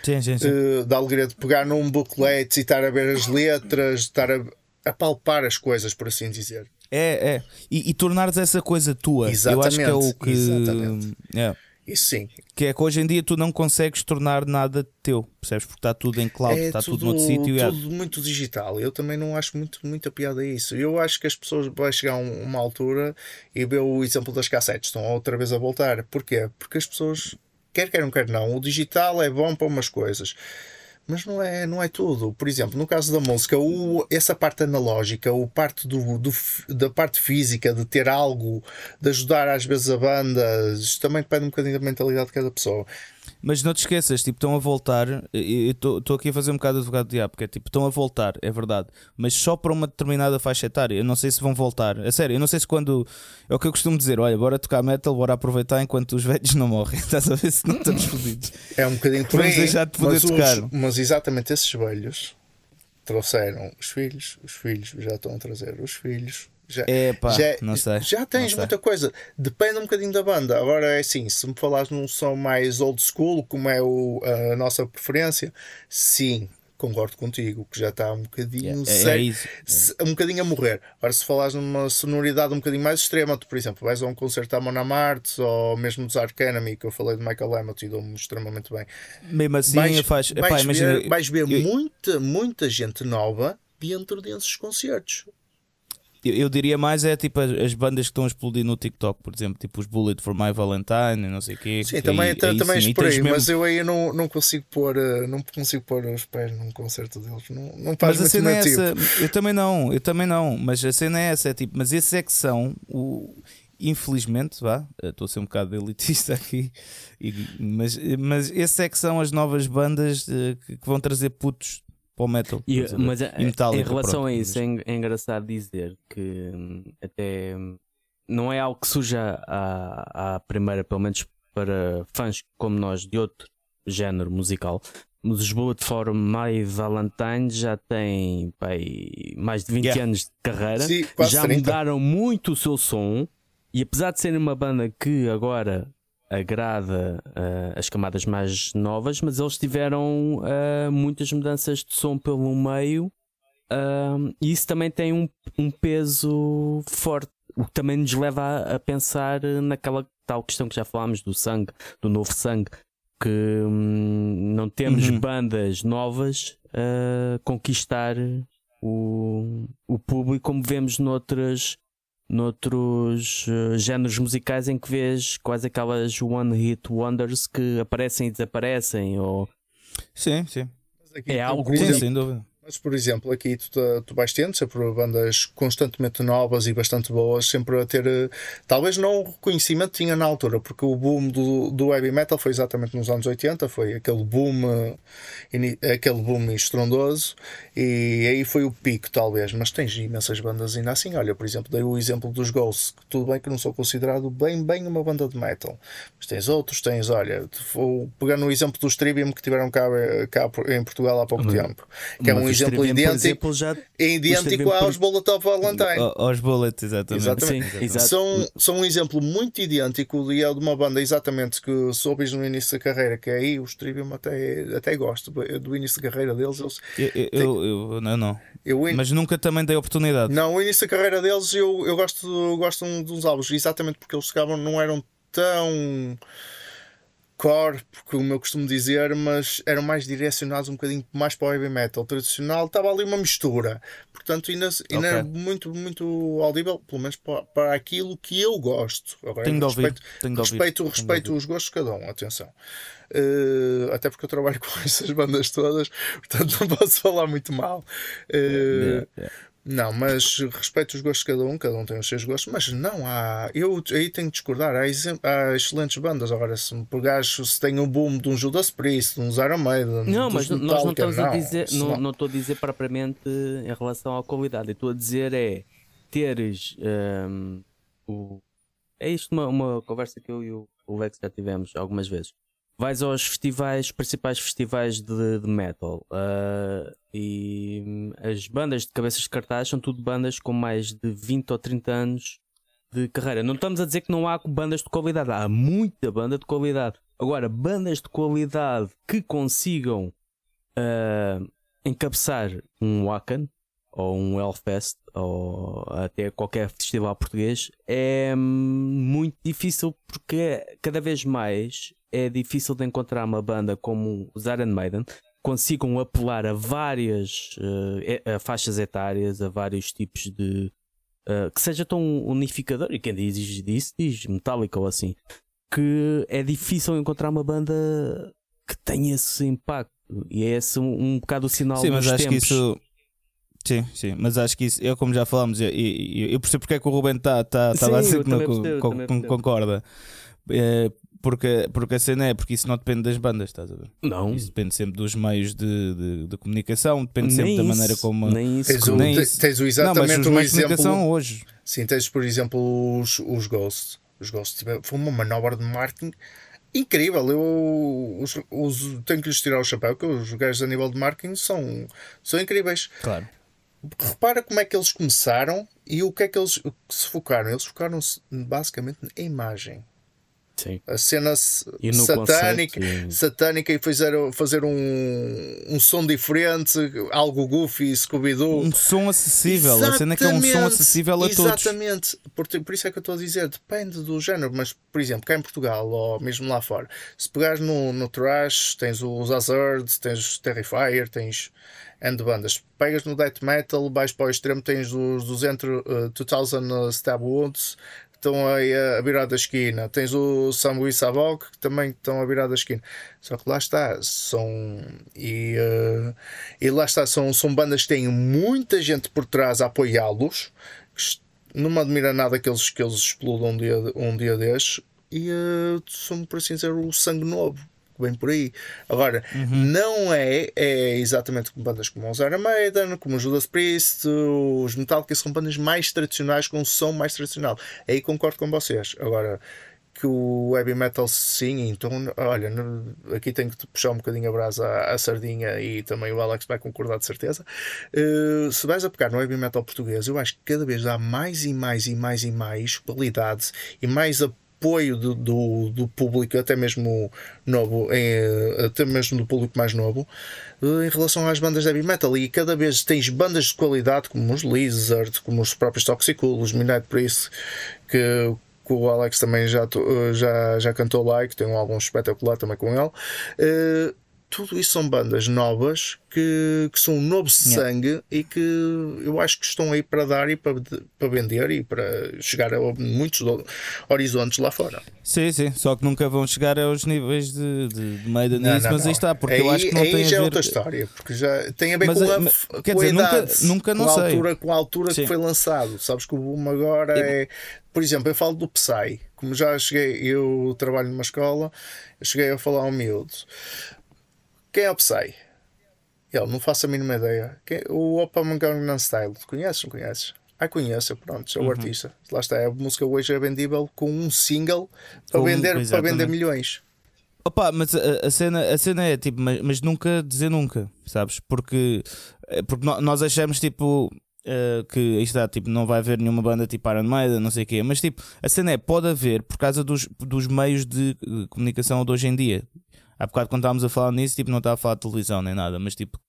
Sim, sim, sim. Uh, da alegria de pegar num booklet e estar a ver as letras, estar a, a palpar as coisas, por assim dizer. É, é. E, e tornares essa coisa tua. Exatamente. Eu acho que é o que. Exatamente. É. Isso sim. Que é que hoje em dia tu não consegues tornar nada teu, percebes? Porque está tudo em cloud, é está tudo, tudo noutro sítio. É tudo muito digital. Eu também não acho muito, muita piada isso. Eu acho que as pessoas vão chegar a uma altura e ver o exemplo das cassetes, estão outra vez a voltar. Porquê? Porque as pessoas quer queiram, quer não, o digital é bom para umas coisas. Mas não é, não é tudo. Por exemplo, no caso da música, o, essa parte analógica, o parte do, do, da parte física, de ter algo, de ajudar às vezes a banda, também depende um bocadinho da mentalidade de cada pessoa. Mas não te esqueças, tipo, estão a voltar. Estou aqui a fazer um bocado de advogado de diabo, porque é tipo, estão a voltar, é verdade, mas só para uma determinada faixa etária. Eu não sei se vão voltar. A sério, eu não sei se quando. É o que eu costumo dizer: olha, bora tocar metal, bora aproveitar enquanto os velhos não morrem. *laughs* Estás a ver se não estamos fodidos. É um bocadinho por aí. deixar de poder mas tocar. Os, mas exatamente esses velhos trouxeram os filhos, os filhos já estão a trazer os filhos, já, já, não sei, já tens não muita sei. coisa. Depende um bocadinho da banda. Agora é assim: se me falares num som mais old school, como é o, a nossa preferência, sim, concordo contigo, que já está um bocadinho é, é, é isso, é. um bocadinho a morrer. Agora, se falares numa sonoridade um bocadinho mais extrema, tu, por exemplo, vais a um concerto da Mona Martes ou mesmo dos Ark Enemy, que eu falei de Michael Hammett e dou-me extremamente bem. Mesmo assim, vais, faz, vais, epá, imagina, ver, vais ver eu, muita, muita gente nova dentro desses concertos. Eu, eu, diria mais é tipo as, as, bandas que estão a explodir no TikTok, por exemplo, tipo os Bullet for My Valentine, não sei o quê. Sim, também, aí, também sim, por aí, mesmo... mas eu aí não, não consigo pôr eh, não consigo pôr os pés num concerto deles. Não, não faz mas a cena é essa, eu também não, eu também não, mas a cena é essa, é tipo, mas esses é que são o infelizmente, vá, estou a ser um bocado elitista *laughs* aqui, e, mas, mas esses é que são as novas bandas uh, que, que, vão trazer putos para o metal. E, mas a, em relação pronto, a isso, mas... é, engraçado dizer que hum, até hum, não é algo que suja à, à primeira, pelo menos para fãs como nós de outro género musical, os Bullet for My Valentine já têm pai, mais de 20 Yeah. anos de carreira, Sim, já 30. mudaram muito o seu som e apesar de serem uma banda que agora agrada ah, as camadas mais novas, mas eles tiveram ah, muitas mudanças de som pelo meio ah, e isso também tem um, um peso forte, o que também nos leva a, a pensar naquela tal questão que já falámos do sangue, do novo sangue, que hum, não temos Uhum. bandas novas a conquistar o, o público como vemos noutras noutros eh, géneros musicais em que vês quase aquelas one hit wonders que aparecem e desaparecem ou Sim, sim. É algo Sim, sem dúvida. Mas, por exemplo, aqui tu, tu vais tendo sempre bandas constantemente novas e bastante boas, sempre a ter, eh, talvez não o reconhecimento tinha na altura, porque o boom do, do heavy metal foi exatamente nos anos 80, foi aquele boom, eh, aquele boom estrondoso, e aí foi o pico, talvez. Mas tens imensas bandas ainda assim. Olha, por exemplo, dei o exemplo dos Ghosts, que tudo bem que não sou considerado bem, bem uma banda de metal, mas tens outros, tens, olha, vou pegar no exemplo dos Trivium que tiveram cá, eh, cá em Portugal há pouco Mas- tempo, que é um os exemplo idêntico exemplo, já é idêntico por- aos Bullet of Valentine. A- Aos Bullets, exatamente. Exatamente. Sim, exato. São, são um exemplo muito idêntico e é de uma banda exatamente que soubes no início da carreira, que é aí os Trivium até, até gosto do início da carreira deles. Eles, Eu, eu, eu, eu- não, não. eu, in- Mas nunca também dei oportunidade. não, o início da carreira deles eu, eu gosto, gosto de uns álbuns, exatamente porque eles chegavam, não eram tão core, como eu costumo dizer, mas eram mais direcionados um bocadinho mais para o heavy metal tradicional. Estava ali uma mistura, portanto, ainda, ainda era Ok. muito, muito audível, pelo menos para, para aquilo que eu gosto. Agora, Tenho de ouvir. respeito, Tenho de ouvir. respeito, Tenho de os gostos de cada um, atenção. Eh, até porque eu trabalho *laughs* com essas bandas todas, portanto não posso falar muito mal. Eh, não, mas respeito os gostos de cada um, cada um tem os seus gostos, mas não há. Eu aí tenho de discordar. Há, há excelentes bandas. Agora, se me pegares, se tem um boom de um Judas Priest, de um Iron Maiden, Não, mas nós não estamos a dizer, não, não estou a dizer propriamente em relação à qualidade. Eu estou a dizer é teres hum, o. É isto uma, uma conversa que eu e o Lex já tivemos algumas vezes. Vais aos festivais, principais festivais de, de metal ah, e hum, as bandas de cabeças de cartaz são tudo bandas com mais de 20 ou 30 anos de carreira. Não estamos a dizer que não há bandas de qualidade, há muita banda de qualidade. Agora, bandas de qualidade que consigam ah, encabeçar um Wacken ou um Hellfest ou até qualquer festival português é hum, muito difícil porque cada vez mais é difícil de encontrar uma banda como os Iron Maiden que consigam apelar a várias e- a faixas etárias, a vários tipos de eh, que seja tão unificador e quem diz disso diz Metallica ou assim que é difícil encontrar uma banda que tenha esse impacto e é esse um, um bocado o sinal Sim, mas dos acho tempos. que isso. Sim, sim, mas acho que isso, eu como já falámos, eu, eu, eu percebo porque é que o Ruben está tá, tá Sim, lá sempre percebo. concorda. É, porque, porque a cena é, porque isso não depende das bandas, estás a ver? Não, Isso depende sempre dos meios de, de, de comunicação, depende nem sempre da isso, maneira como. nem isso. Tens o, Nem te- isso. tens o não, mas exatamente os o meios de exemplo. comunicação hoje. Sim, tens por exemplo os, os Ghosts. Os Ghosts tiveram- foi uma manobra de marketing incrível. Eu os, os- tenho que lhes tirar o chapéu, que os gajos a nível de marketing são, são incríveis. Claro. Repara como é que eles começaram e o que é que eles se focaram. Eles focaram-se basicamente na imagem. Sim. A cena E no satânica, conceito, e- satânica e fizeram fazer um, um som diferente, algo goofy, Scooby-Doo. Um som acessível. A cena é que é um som Exatamente, acessível a todos. Exatamente, por, por isso é que eu estou a dizer, depende do género, mas por exemplo, cá em Portugal ou mesmo lá fora, se pegares no, no Trash, tens os Hazard, tens os Terrifier, tens and bandas. Pegas no Death Metal, vais para o extremo, tens os, os entre uh, 2000 Stab Wounds que estão aí a, virar da esquina, tens o Samui Sabok que também estão a virar da esquina. Só que lá está, são e, uh, e lá está, são, são bandas que têm muita gente por trás a apoiá-los. Não me admira nada que eles, que eles explodam um dia, um dia destes e uh, são, por assim dizer, o sangue novo. Vem por aí. Agora, não é, é exatamente como bandas como os Iron Maiden, como os Judas Priest, os Metallica, são bandas mais tradicionais, com um som mais tradicional. Aí concordo com vocês. Agora, que o heavy metal sim, então olha, no, aqui tenho que puxar um bocadinho a brasa à, à, sardinha e também o Alex vai concordar de certeza. Uh, se vais a pegar no heavy metal português, eu acho que cada vez há mais e mais e mais e mais qualidade e mais apoio do, do, do público, até mesmo novo, em, eh, até mesmo do público mais novo, uh, em relação às bandas de heavy metal. E cada vez tens bandas de qualidade como os Lizard, como os próprios Toxicool, os Midnight Priest, que que o Alex também já, já, já cantou lá e que tem um álbum espetacular também com ele. Tudo isso são bandas novas que, que são um novo sangue yeah. e que eu acho que estão aí para dar e para, para vender e para chegar a muitos horizontes lá fora. Sim, sim, só que nunca vão chegar aos níveis de, de, de Maiden não, nisso, não, mas não. aí está, porque aí, eu acho que não tem já a é ver... outra história, porque já tem a ver mas, com a, mas, quer com dizer, a idade, nunca, nunca não com, a sei. altura, com a altura sim. que foi lançado. Sabes que o boom agora é. Por exemplo, eu falo do Psy, como já cheguei, eu trabalho numa escola, cheguei a falar ao miúdo. Quem é o Psy? Ele, não faço a mínima ideia. Quem, o Opa Gangnam Style, conheces? Não conheces? Ah, conheço, pronto, é o uhum. artista. Lá está, a música hoje é vendível com um single para, vender, para vender milhões. Opa, mas a, a, cena, a cena é tipo, mas, mas, nunca dizer nunca, sabes? Porque, eh, porque nós achamos tipo. Uh, que isto está, tipo, não vai haver nenhuma banda tipo Iron Maiden, não sei o quê, mas tipo, a cena é, pode haver por causa dos, dos meios de comunicação de hoje em dia. Há bocado quando estávamos a falar nisso, tipo, não estava a falar de televisão nem nada, mas tipo,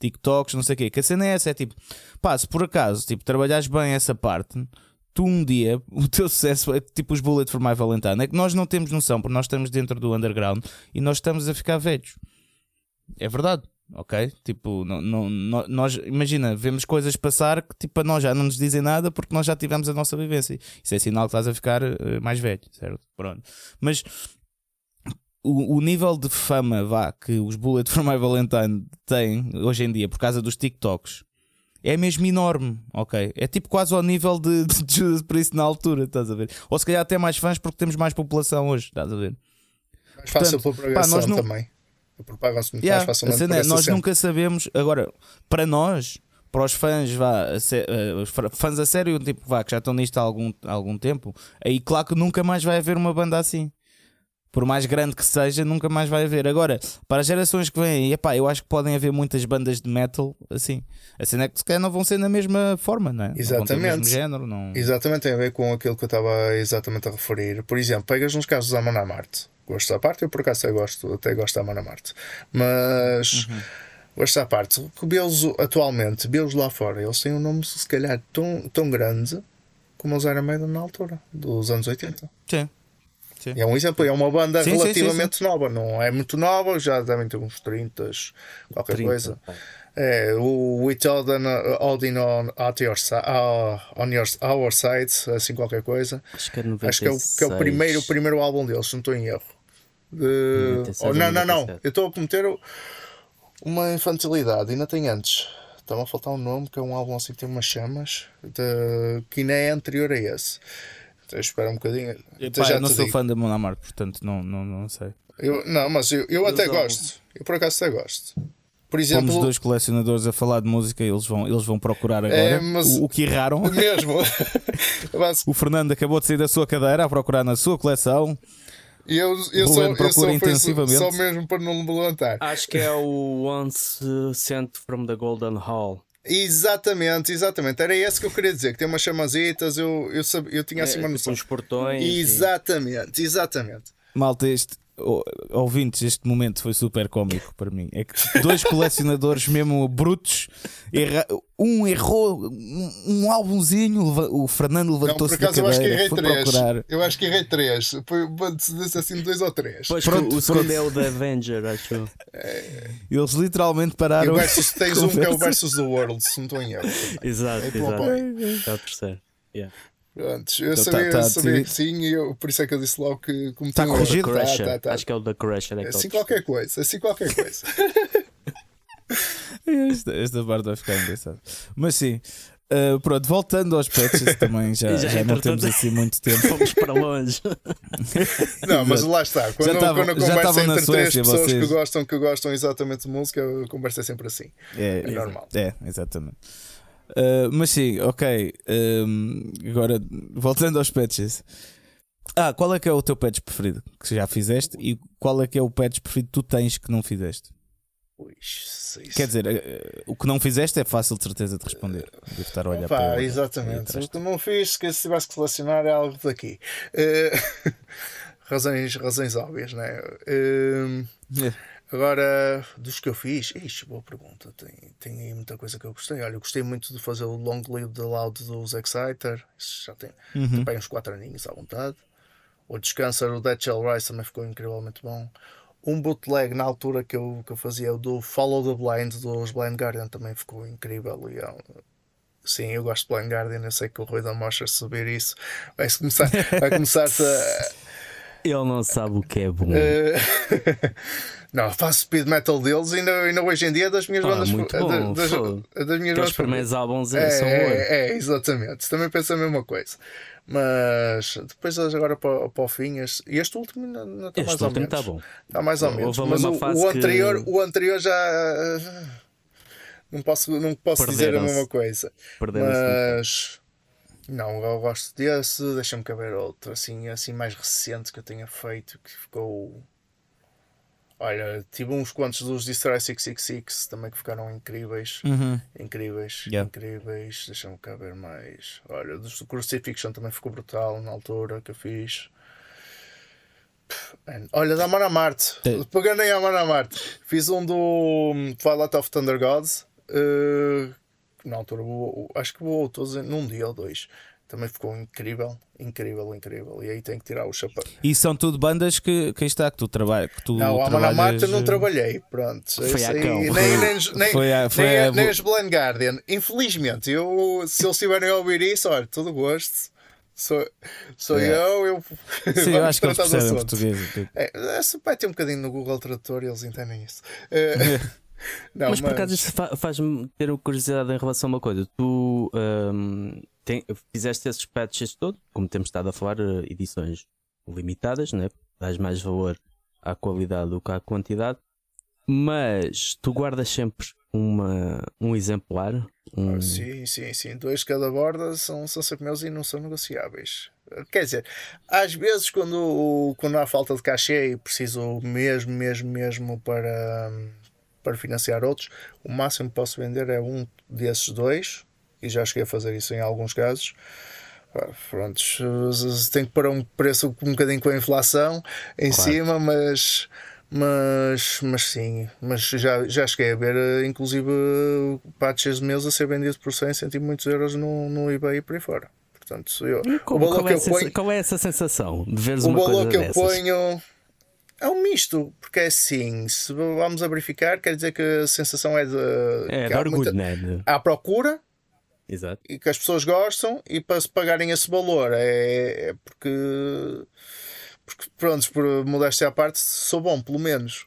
TikToks, não sei o quê. Que a cena é essa, é tipo, pá, se por acaso, tipo, trabalhares bem essa parte, tu um dia, *laughs* o teu sucesso é tipo os Bullet for My Valentine. É que nós não temos noção, porque nós estamos dentro do underground e nós estamos a ficar velhos. É verdade. Ok? Tipo, não, não, nós, imagina, vemos coisas passar que tipo, a nós já não nos dizem nada porque nós já tivemos a nossa vivência. Isso é sinal que estás a ficar uh, mais velho, certo? Pronto. Mas o, o, nível de fama vá, que os Bullet for My Valentine têm hoje em dia por causa dos TikToks é mesmo enorme, ok? É tipo quase ao nível de, de Judas Priest na altura, estás a ver? Ou se calhar até mais fãs porque temos mais população hoje, estás a ver? Mais fácil pela propagação pá, não... também. Propagam-se muito yeah, mais facilmente. É, nós nunca sabemos, agora, para nós, para os fãs, vá, a uh, fãs a sério, tipo, vá, que já estão nisto há algum, há algum tempo, aí claro que nunca mais vai haver uma banda assim por mais grande que seja, nunca mais vai haver. Agora, para as gerações que vêm, epá, eu acho que podem haver muitas bandas de metal assim. A cena é que se calhar não vão ser na mesma forma, não é? Exatamente. Não género, não... Exatamente, tem a ver com aquilo que eu estava exatamente a referir. Por exemplo, pegas nos casos da Manamarte. Gosto da parte, eu por acaso até gosto, até gosto da Manamarte. Mas. Uhum. Gosto da parte, que vê-los atualmente, vê-los lá fora, eles têm um nome se calhar tão, tão grande como eles eram meio na altura, dos anos 80. Sim. Sim. É um exemplo, é uma banda sim, relativamente sim, nova, não é muito nova, já devem ter uns 30, qualquer 30, coisa. É, o With Holding on, at your, uh, on your, Our Side, assim qualquer coisa. Acho que é, Acho que é, o, que é o, primeiro, o primeiro álbum deles, não estou em erro. De... Oh, não, não, não. Eu estou a cometer uma infantilidade, ainda tem antes. Estava a faltar um nome, que é um álbum assim que tem umas chamas, de... que ainda é anterior a esse. Espera um bocadinho. Pá, já eu não sou digo. fã da Monamart, portanto não, não, não sei. Eu, não, mas eu, eu até gosto. Eu por acaso até gosto. Por exemplo, Fomos dois colecionadores a falar de música, eles vão, eles vão procurar agora é, o, o, que erraram. Mesmo. *laughs* o Fernando acabou de sair da sua cadeira a procurar na sua coleção. E eu, eu só, eu só, intensivamente. Só, mesmo para não me levantar. Acho que é o Once Sent from the Golden Hall. Exatamente, exatamente. Era esse que eu queria dizer, que tem umas chamazitas, eu, eu, sabia, eu tinha assim uma é, noção. Uns portões. Exatamente, e... exatamente. Malta, este, ouvintes, este momento foi super cómico para mim. É que dois colecionadores mesmo brutos, erra... um errou um, um álbumzinho, o Fernando levantou-se da cadeira, eu acho que errei três. Procurar. Eu acho que errei três. Foi assim dois ou três. Pois pronto, o segundo é o da Avenger, acho. É... Eles literalmente pararam. E o versus, tens um que é o Versus the World, se não estou em erro. Exato, é exato. É o terceiro. Yeah. Pronto, eu então, sabia, tá, tá, sabia que sim, e eu, por isso é que eu disse logo que como está corrigido. Tá, tá, tá, Acho que é o da Crusher. É assim qualquer coisa, *laughs* assim qualquer coisa. esta, esta parte vai ficar engraçada. Mas sim, uh, pronto, voltando aos patches também, já, *laughs* já, já não temos assim muito tempo. Fomos para longe. *laughs* não, mas lá está. Quando, tava, quando a conversa é entre Suécia, três pessoas vocês... que gostam, que gostam exatamente de música, a conversa é sempre assim. É, é normal. É, exatamente. Uh, mas sim, ok. Um, agora, voltando aos patches. Ah, qual é que é o teu patch preferido que já fizeste e qual é que é o patch preferido que tu tens que não fizeste? Sei Quer dizer, eh, o que não fizeste é fácil de certeza de responder. Devo estar a olhar Opa, para ele. Exatamente. O que não fiz, que se tivesse que selecionar é algo daqui. Eh, *laughs* razões, razões óbvias? Eh, É. Agora, dos que eu fiz, ixi, boa pergunta. Tem, tem aí muita coisa que eu gostei. Olha, eu gostei muito de fazer o Long Live the Loud dos Exciter. Isso já tem, Uhum. uns 4 aninhos à vontade. O Descanser, o Dead Shell Rise também ficou incrivelmente bom. Um bootleg na altura que eu, que eu fazia, o do Follow the Blind dos Blind Guardian, também ficou incrível. E é um- Sim, eu gosto de Blind Guardian. Eu sei que o Rui da Mocha subir isso vai começar, vai começar a. *laughs* Ele não sabe o que é bom. *laughs* Eh, não, faço speed metal deles e ainda, ainda hoje em dia é das minhas Ah, bandas muito bom, das, fogo. é das minhas Aqueles primeiros álbuns é, são é, é, exatamente. Também penso a mesma coisa. Mas depois agora para, para o fim, este, este último ainda, ainda está mais Este ou último está bom. Está mais ou menos. Mas o, o anterior, que- o anterior já não posso, não posso dizer a mesma coisa. Mas não, eu gosto desse. Deixa-me caber outro assim, assim mais recente que eu tenha feito que ficou. Olha, tive uns quantos dos Destroy 666 também que ficaram incríveis. Uhum. Incríveis, Yeah. incríveis. Deixa-me cá ver mais. Olha, dos do Crucifixion também ficou brutal na altura que eu fiz. Man. Olha, da Amon Marte. Te- Pegando em Amon Marte. Fiz um do hum, Twilight of Thunder Gods. eh, na altura, voou- acho que voou todos num dia ou dois. Também ficou incrível, incrível, incrível. E aí tem que tirar o chapéu. E são tudo bandas que, que está, que tu trabalhas. Que tu Não, a trabalhas... Marte eu não trabalhei. Pronto. Foi cão. nem, Foi- nem, nem, foi a- foi nem, a- nem os Blind Guardian. Infelizmente, eu, se eles estiverem a ouvir isso, olha, todo gosto. Sou, sou É. eu, eu. Sim, eu acho que eles percebem português. tipo. É, é, se vai ter um bocadinho no Google Tradutor e eles entendem isso. É, *laughs* não, mas por acaso isso fa- faz-me ter uma curiosidade em relação a uma coisa. Tu ahm, tem- fizeste esses patches todos, como temos estado a falar, eh, edições limitadas, né? dás mais valor à qualidade do que à quantidade, mas tu guardas sempre uma, um exemplar. Um... Ah, Sim, sim, sim. Dois de cada borda são, são sempre meus e não são negociáveis. Quer dizer, às vezes quando, quando há falta de cachê e preciso mesmo, mesmo, mesmo para, para financiar outros, o máximo que posso vender é um desses dois, e já cheguei a fazer isso em alguns casos. Pá, Prontos, tem que pôr um preço um bocadinho com a inflação em Claro. cima, mas mas, mas sim, mas já, já cheguei a ver, eh, inclusive, patches meus a ser vendidos por 100, 100 e muitos euros no, no eBay e por aí fora. Portanto, eu. Qual, o valor qual que é eu essa- ponho, qual é essa sensação de veres o uma valor coisa que eu dessas? ponho é um misto, porque é assim, se vamos a verificar, quer dizer que a sensação é de, É, que de há, orgulho, muita- né? Há procura Exato. e que as pessoas gostam e para se pagarem esse valor é, é porque, porque pronto, por modéstia à parte, sou bom, pelo menos.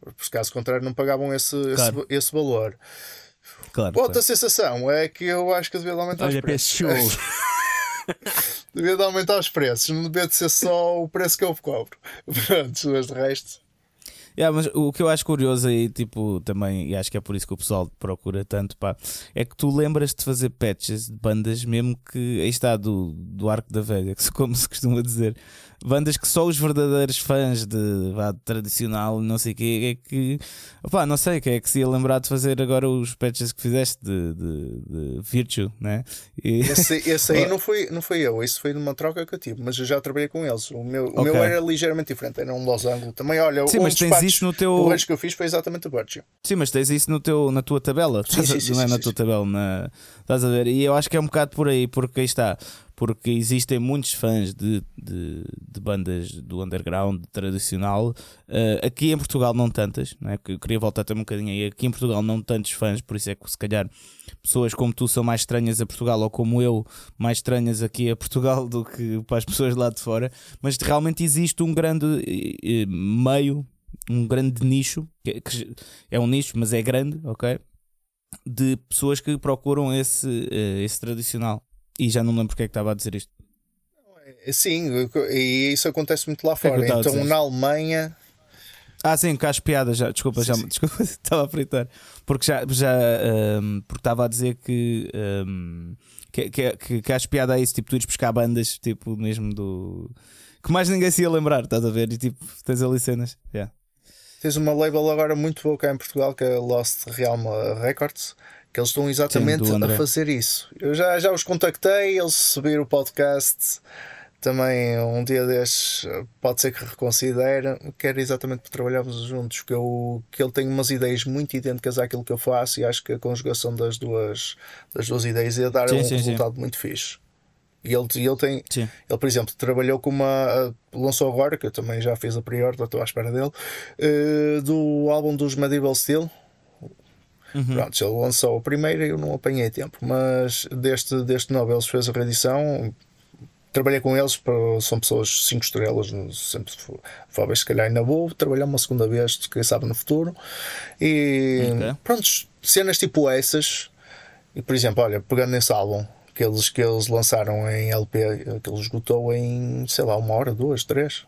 Porque caso contrário, não pagavam esse, Claro. esse, esse valor. Claro, Outra claro. sensação é que eu acho que devia de aumentar Olha os preços. *laughs* *laughs* devia de aumentar os preços, não devia de ser só o preço que eu cobro. *laughs* Pronto, mas de resto. Yeah, mas o que eu acho curioso aí, tipo, também, e acho que é por isso que o pessoal procura tanto, pá, é que tu lembras de fazer patches de bandas, mesmo que aí está do, do Arco da Velha, *laughs* como se costuma dizer, bandas que só os verdadeiros fãs de, vá, tradicional, não sei o quê, é que, opá, não sei, que é que se ia lembrar de fazer agora os patches que fizeste de, de, de Virtue, né? E, Esse, esse aí *laughs* não foi, não foi eu, isso foi numa troca que eu tive, mas eu já trabalhei com eles. O meu, o Ok. meu era ligeiramente diferente, era um losango. Também, olha, sim, um mas tens isso no teu. porreiros que eu fiz foi exatamente o Virtue. Sim, mas tens isso no teu, na tua tabela. Sim, sim, *laughs* sim, não é na tua tabela. Na... Estás a ver? E eu acho que é um bocado por aí, porque aí está. Porque existem muitos fãs de, de, de bandas do underground tradicional. Eh, aqui em Portugal, não tantas. Não é? Eu queria voltar também um bocadinho aí. Aqui em Portugal, não tantos fãs. Por isso é que, se calhar, pessoas como tu são mais estranhas a Portugal, ou como eu, mais estranhas aqui a Portugal do que para as pessoas lá de fora. Mas realmente existe um grande eh, eh, meio um grande nicho, que, é um nicho, mas é grande, ok? De pessoas que procuram esse, esse tradicional. E já não me lembro porque é que estava a dizer isto. Sim, e isso acontece muito lá é fora. a então na Alemanha. Ah, sim, cá as piadas já. Desculpa, Sim, já, sim. desculpa, *laughs* estava a fritar. Porque já, já ehm, porque estava a dizer que, ehm, que, que, que, que acho piada a isso, tipo, tu ires buscar bandas, tipo, mesmo do. que mais ninguém se ia lembrar, estás a ver? E tipo, tens ali cenas. Yeah. Tens uma label agora muito boa cá em Portugal que é a Lost Realm Records que eles estão exatamente Sim, a fazer isso. Eu já, já os contactei, eles subiram o podcast. Também um dia destes pode ser que reconsidere. Quero exatamente para trabalharmos juntos, que, eu, que ele tem umas ideias muito idênticas àquilo que eu faço e acho que a conjugação das duas, das duas ideias ia dar sim, um sim, resultado muito fixe. E ele, ele tem, Sim. ele, por exemplo, trabalhou com uma. lançou agora, que eu também já fiz a priori, estou à espera dele, uh, do álbum dos Medieval Steel, Uhum. Pronto, ele lançou o primeiro e eu não apanhei tempo, mas deste, deste novo eles fez a reedição. Trabalhei com eles, são pessoas 5 estrelas, sempre fáveis, se calhar ainda vou trabalhar uma segunda vez, quem sabe no futuro. E okay. pronto, cenas tipo essas. E por exemplo, olha, pegando nesse álbum, que eles, que eles lançaram em LP, que ele esgotou em sei lá, uma hora, duas, três.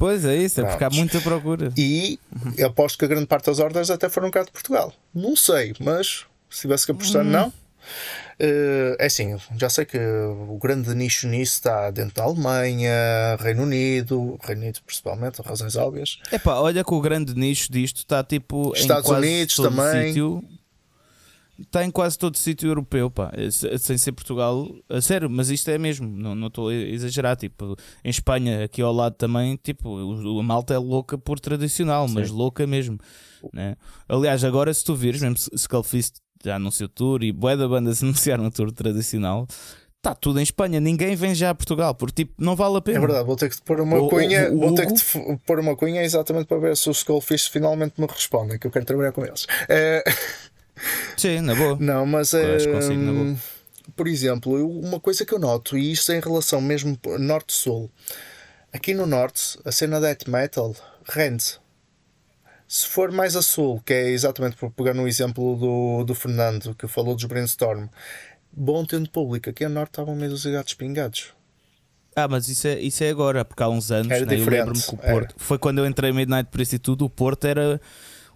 Pois é isso, é porque há muita procura. E eu aposto que a grande parte das ordens até foram cá de Portugal. Não sei, mas se tivesse que apostar, hum. não. Uh, é assim, já sei que o grande nicho nisso está dentro da Alemanha, Reino Unido, Reino Unido principalmente, razões óbvias. É pá, olha que o grande nicho disto está tipo Estados em Unidos também. Sítio está em quase todo sítio europeu, pá, sem ser Portugal, a sério, mas isto é mesmo, não estou a exagerar. Tipo, em Espanha, aqui ao lado também, tipo, a malta é louca por tradicional, Sim. mas louca mesmo. Né? Aliás, agora se tu vires, mesmo Skullfist já anunciou tour e bué da banda se *laughs* anunciaram um tour tradicional. Está tudo em Espanha, ninguém vem já a Portugal, porque tipo, não vale a pena. É verdade, vou ter que pôr uma o, cunha, o, o, vou ter que pôr uma cunha exatamente para ver se os Skullfish finalmente me respondem, que eu quero trabalhar com eles. É... *laughs* Sim, na boa. Não, mas é. Consigo, na boa. Por exemplo, uma coisa que eu noto, e isto em relação mesmo norte-sul, aqui no norte, a cena death metal rende. Se for mais a sul, que é exatamente por pegar no exemplo do, do Fernando, que falou dos brainstorm, bom tendo público, aqui no norte estavam meio os gatos pingados. Ah, mas isso é, isso é agora, porque há uns anos, né, eu lembro-me que o Porto, era. foi quando eu entrei Midnight por isso e tudo, o Porto era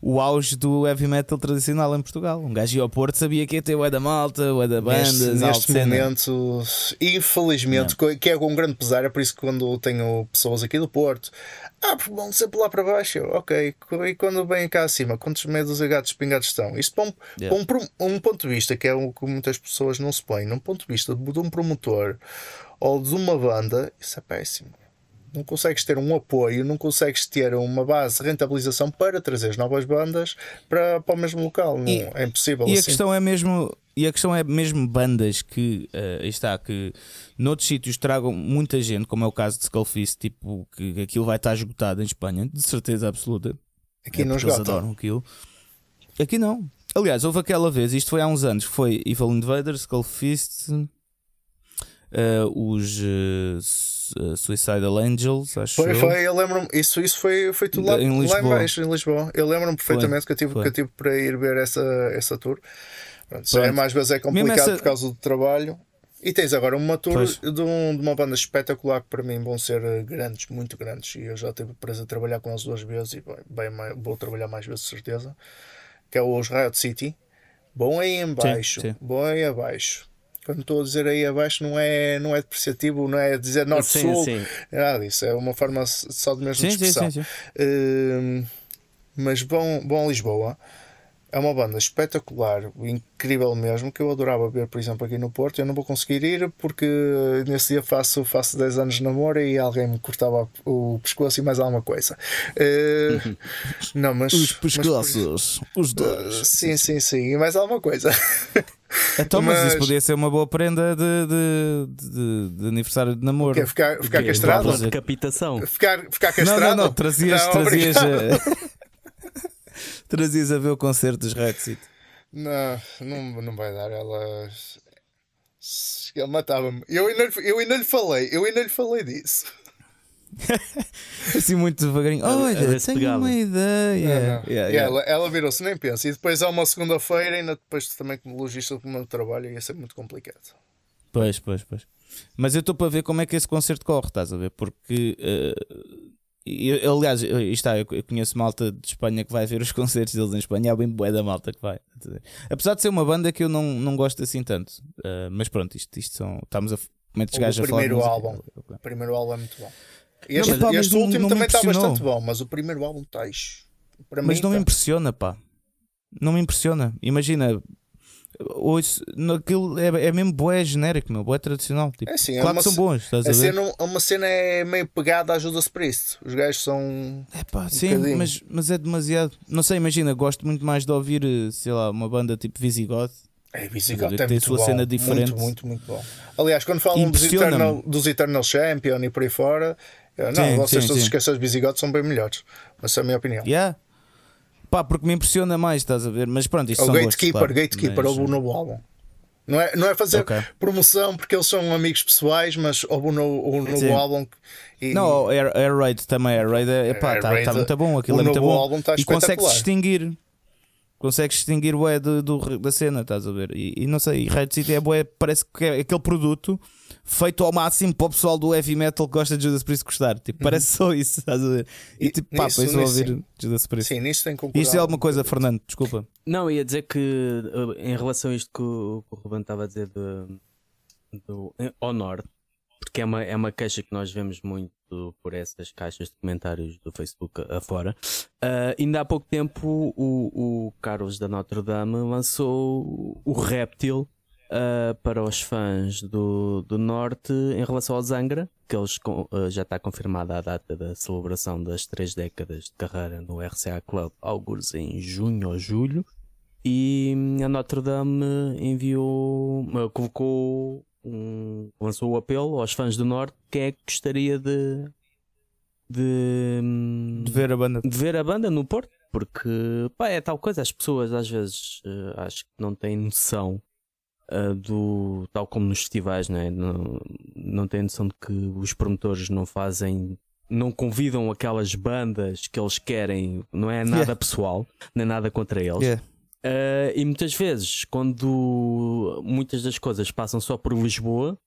o auge do heavy metal tradicional em Portugal. Um gajo ia ao Porto sabia que ia ter o da malta, o da bandas. Neste, neste momento, infelizmente, Não. que é com um grande pesar, é por isso que quando tenho pessoas aqui do Porto, ah, vão sempre lá para baixo, ok. E quando vêm cá acima, quantos medos e gatos pingados estão? Isto para um, yeah. para um, um, ponto de vista que é o que muitas pessoas não se põem, num ponto de vista de um promotor ou de uma banda, isso é péssimo não consegues ter um apoio, não consegues ter uma base de rentabilização para trazer novas bandas para, para o mesmo local. Não, e, é impossível. E assim. a questão é mesmo. E a questão é mesmo bandas que uh, está que noutros sítios tragam muita gente, como é o caso de Skullfist, tipo que aquilo vai estar esgotado em Espanha, de certeza absoluta. Aqui é não esgota. adoram aquilo. Aqui não. Aliás, houve aquela vez, isto foi há uns anos, foi Evil Invaders, Skullfist, uh, os uh, uh, Suicidal Angels, acho Foi, eu. foi, eu lembro-me, isso, isso foi, foi tudo lá, em lá em baixo, em Lisboa. Eu lembro-me perfeitamente foi, que, eu tive, que eu tive para ir ver essa, essa tour. Pronto, é mais vezes é complicado essa... por causa do trabalho. E tens agora uma tour de, um, de, uma banda espetacular que para mim vão ser eh, grandes, muito grandes. E eu já tive o prazer de trabalhar com eles duas vezes e bem, bem, vou trabalhar mais vezes, certeza. Que é os Riot City. Bom aí em baixo, sim, sim. bom aí abaixo. Quando estou a dizer aí abaixo, não é, não é depreciativo, não é dizer norte-sul, é nada disso, é uma forma só de mesmo sim, expressão. Sim, sim, uh, mas bom, bom Lisboa é uma banda espetacular, incrível mesmo, que eu adorava ver, por exemplo, aqui no Porto. Eu não vou conseguir ir porque nesse dia faço, faço 10 anos de namoro e alguém me cortava o pescoço e mais alguma coisa. Uh, não, mas. Os pescoços, mas, os dois. Uh, sim, sim, sim, e mais alguma coisa. *laughs* Então, mas, mas, isso podia ser uma boa prenda de, de, de, de aniversário de namoro. Quer ficar, ficar que, castrado? Decapitação. Ficar, ficar castrado? Não, não, não. Trazias, não, trazias, *laughs* trazias a ver o concerto dos Red City. Não, não, não vai dar. Ela. Ele matava-me. Eu ainda, eu ainda lhe falei, eu ainda lhe falei disso. *laughs* assim muito devagarinho. Olha, tenho pegava. uma ideia. Não, não. Yeah, yeah. Ela, ela virou-se, nem pensa. E depois há uma segunda-feira, ainda depois também como logista do meu trabalho, ia ser muito complicado. Pois, pois, pois. Mas eu estou para ver como é que esse concerto corre, estás a ver? Porque. Uh, eu, aliás, está, eu conheço malta de Espanha que vai ver os *laughs* concertos deles em Espanha, é bem boa da malta que vai. Apesar de ser uma banda que eu não, não gosto assim tanto, uh, mas pronto, isto, isto são. Estamos a. Como é que o primeiro álbum. O primeiro álbum é muito bom. Este, Não, este não- último não me também está bastante bom, mas o primeiro álbum está. Para Mas mim, não me tá. impressiona, pá. Não me impressiona. Imagina, ouço, naquilo é, é mesmo boé genérico, meu, boé tradicional. Tipo, É assim, é claro uma que são bons, estás a ver? cena, uma cena é meio pegada à Judas Priest. Os gajos são. É pá, sim, bocadinho. mas, mas é demasiado. Não sei, imagina, gosto muito mais de ouvir, eh, sei lá, uma banda tipo Visigoth. É, Visigoth Tem é muito sua bom. cena diferente. Muito, muito, muito bom. Aliás, quando falam dos. Eternal, dos Eternal Champion e por aí fora, não, Sim, vocês sim, todos sim. esquecem os Visigoth são bem melhores. Mas essa é a minha opinião. Yeah. Pá, porque me impressiona mais, estás a ver? Mas pronto, isto o são gostos, Gatekeeper, claro. Gatekeeper, Mas- o novo álbum. Não é, não é fazer Ok. promoção porque eles são amigos pessoais, mas houve um novo, um novo álbum. E, Não, o Air, Air Raid também, Air Raid é, pá, Air tá, muito bom, aquilo o é muito bom. tá e espetacular. distinguir. Consegues distinguir bué do, do- da cena, estás a ver? E, e não sei, e Raid City é bué, parece que é aquele produto feito ao máximo para o pessoal do heavy metal que gosta de Judas Priest gostar. Tipo, parece só isso, estás a ver? E Uhum. E tipo, pá, depois vou ouvir sim. Judas Priest. Sim, nisso tem concordado. Isto é alguma coisa, Fernando, desculpa. Não, ia dizer que uh, em relação a isto que o, que o Ruben estava a dizer do, em- ao norte, porque é uma, é uma queixa que nós vemos muito por essas caixas de comentários do Facebook a- afora. Uh, ainda há pouco tempo o, o Carlos da Notre Dame lançou o Réptil uh, para os fãs do, do Norte em relação ao Zangra, que eles uh, já está confirmada a data da celebração das três décadas de carreira no RCA Club, alguns em junho ou julho. E a Notre Dame enviou, uh, colocou, um, lançou o apelo aos fãs do Norte quem é que gostaria de, de, De ver a banda. de ver a banda no Porto, porque pá, é tal coisa, as pessoas às vezes eh, acho que não têm noção do tal como nos festivais, não, é? não, não têm noção de que os promotores não fazem, não convidam aquelas bandas que eles querem, não é nada Yeah. pessoal, nem nada contra eles. Yeah. Uh, e muitas vezes, quando muitas das coisas passam só por Lisboa,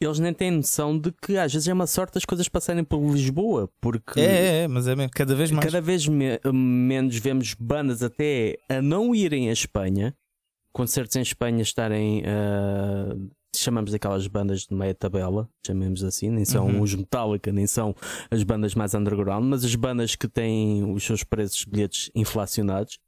eles nem têm noção de que às vezes é uma sorte as coisas passarem por Lisboa, porque É, é, é, mas é mesmo, cada vez mais. cada vez me- menos vemos bandas até a não irem à Espanha, concertos em Espanha estarem. uh, chamamos daquelas bandas de meia tabela, chamemos assim, nem são Uhum. os Metallica, nem são as bandas mais underground, mas as bandas que têm os seus preços de bilhetes inflacionados.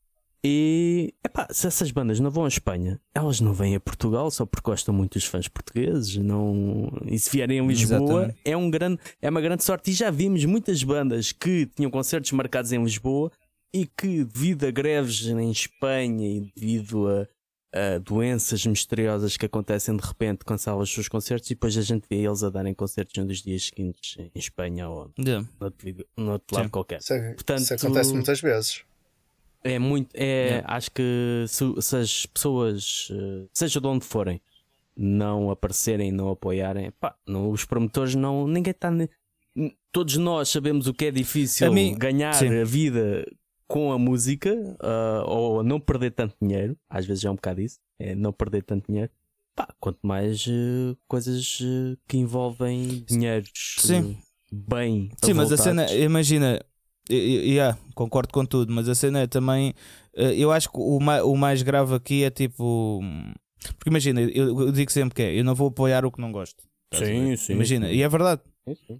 E epá, se essas bandas não vão à Espanha, elas não vêm a Portugal só porque gostam muito dos fãs portugueses. Não... E se vierem a Lisboa, Exatamente. é, um grande, é uma grande sorte. E já vimos muitas bandas que tinham concertos marcados em Lisboa e que, devido a greves em Espanha e devido a, a doenças misteriosas que acontecem de repente, cancelam os seus concertos e depois a gente vê eles a darem concertos um dos dias seguintes em Espanha ou Yeah. noutro, noutro lado qualquer. Isso, é- Portanto, isso acontece muitas vezes. É muito. É, Yeah. Acho que se, se as pessoas, eh, seja de onde forem, não aparecerem, não apoiarem, pá, não, os promotores não. Ninguém está. Todos nós sabemos o que é difícil mim- ganhar sim. a vida com a música ah, ou não perder tanto dinheiro. Às vezes é um bocado isso, é não perder tanto dinheiro. Pá, quanto mais eh, coisas eh, que envolvem dinheiros Sim. bem. Sim, mas a cena, imagina, yeah, concordo com tudo, mas a cena é também, eh, eu acho que o mais, o mais grave aqui é tipo, porque imagina, eu, eu digo sempre que é, eu não vou apoiar o que não gosto. Sim, sim, Imagina, e é verdade.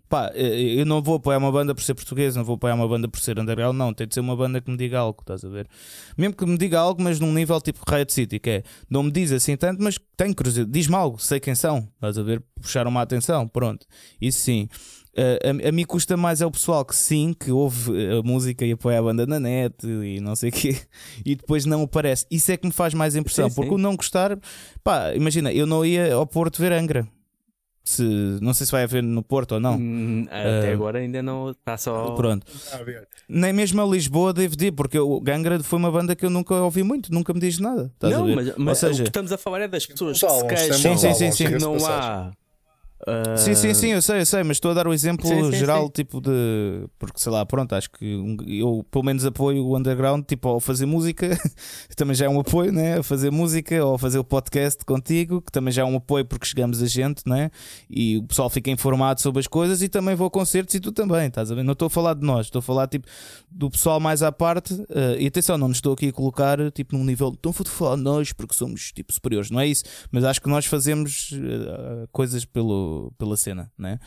Pá, eh, eu não vou apoiar uma banda por ser português, não vou apoiar uma banda por ser underground, não. Tem de ser uma banda que me diga algo, estás a ver? Mesmo que me diga algo, mas num nível tipo Riot City, que é não me diz assim tanto, mas tenho curiosidade, diz-me algo, sei quem são, estás a ver? Puxaram uma atenção, pronto. Isso sim. Eh, a, a mim custa mais é o pessoal que sim, que ouve eh, a música e apoia a banda na net e não sei o quê, *laughs* e depois não aparece. Isso é que me faz mais impressão, Sim, porque sim. o não gostar, pá, imagina, eu não ia ao Porto ver Angra. Se, não sei se vai haver no Porto ou não. Hum, Até Ah, agora ainda não está só. Pronto. Está a ver. Nem mesmo a Lisboa dizer, porque o Gangra foi uma banda que eu nunca ouvi muito, nunca me diz nada. Não, mas, mas Ou seja, o que estamos a falar é das pessoas que se queixam Sim, sim, sim, sim. não há. Ah, Sim, sim, sim, eu sei, eu sei, mas estou a dar o exemplo Sim, sim, geral, sim. tipo de. Porque sei lá, pronto, acho que eu pelo menos apoio o underground, tipo, ao fazer música, *laughs* também já é um apoio, né? A fazer música, ou a fazer o podcast contigo, que também já é um apoio porque chegamos a gente, né? E o pessoal fica informado sobre as coisas e também vou a concertos e tu também, estás a ver? Não estou a falar de nós, estou a falar tipo do pessoal mais à parte. eh, e atenção, não nos estou aqui a colocar tipo num nível, não vou falar de nós porque somos tipo superiores, não é isso? Mas acho que nós fazemos eh, coisas pelo, pela cena, né?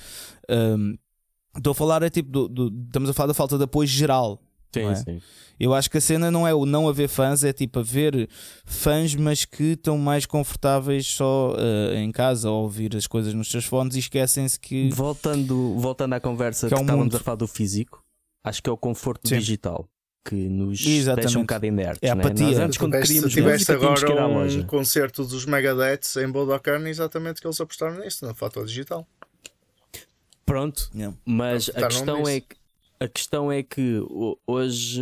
Um, Estou a falar, é tipo, do, do- estamos a falar da falta de apoio geral. Sim, é? sim. Eu acho que a cena não é o não haver fãs, é tipo haver fãs, mas que estão mais confortáveis só eh, em casa a ouvir as coisas nos seus fones e esquecem-se que. Voltando, voltando à conversa Que que, é um estávamos mundo. a falar do físico, acho que é o conforto Sim. digital que nos Exatamente. deixa um bocado inertes. É a né? apatia. Nós antes, quando tiveste, queríamos tiveste música, tínhamos que ir à agora loja. um concerto dos Megadeth em Budokan, exatamente que eles apostaram nisso, no fator digital. Pronto, Yeah. mas a questão, nisso. é que, a questão é que ho- hoje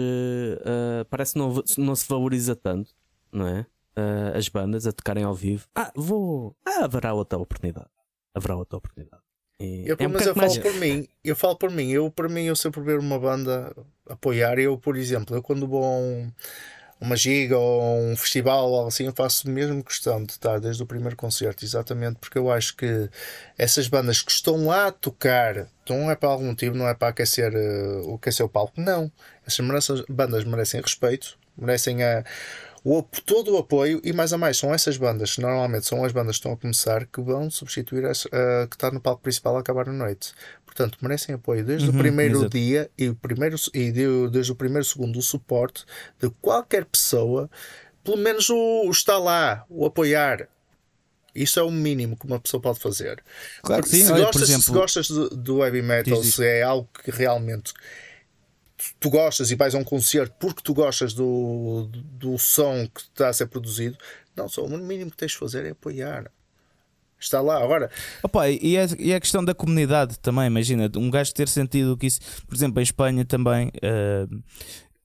eh, parece que não, não se valoriza tanto, não é? Eh, as bandas a tocarem ao vivo. Ah, vou. Ah, haverá outra oportunidade. Haverá outra oportunidade. E Eu, é um mas eu bocado falo mais- por mim, eu falo por mim, eu por mim eu sempre ver uma banda apoiar, eu por exemplo, eu quando vou a um, uma giga ou um festival ou assim, eu faço mesmo questão de estar desde o primeiro concerto, exatamente porque eu acho que essas bandas que estão lá a tocar, então não é para algum motivo, não é para aquecer, o aquecer o palco, não. Essas bandas merecem respeito, merecem a, o, todo o apoio e mais a mais são essas bandas, que normalmente são as bandas que estão a começar, que vão substituir a que está no palco principal a acabar a noite. Portanto, merecem apoio desde o Uhum, primeiro exato. dia e, o primeiro, e de- desde o primeiro segundo o suporte de qualquer pessoa, pelo menos o, o estar lá, o apoiar. Isso é o mínimo que uma pessoa pode fazer. Claro que sim, se, olha, gostas, por se exemplo. gostas do, do heavy metal, Diz, diz. se é algo que realmente tu- gostas e vais a um concerto porque tu gostas do, do som que está a ser produzido, não, só o mínimo que tens de fazer é apoiar. Está lá. Agora, Opa, e, é, e é a questão da comunidade também, imagina, um gajo ter sentido que isso, por exemplo, em Espanha também eh,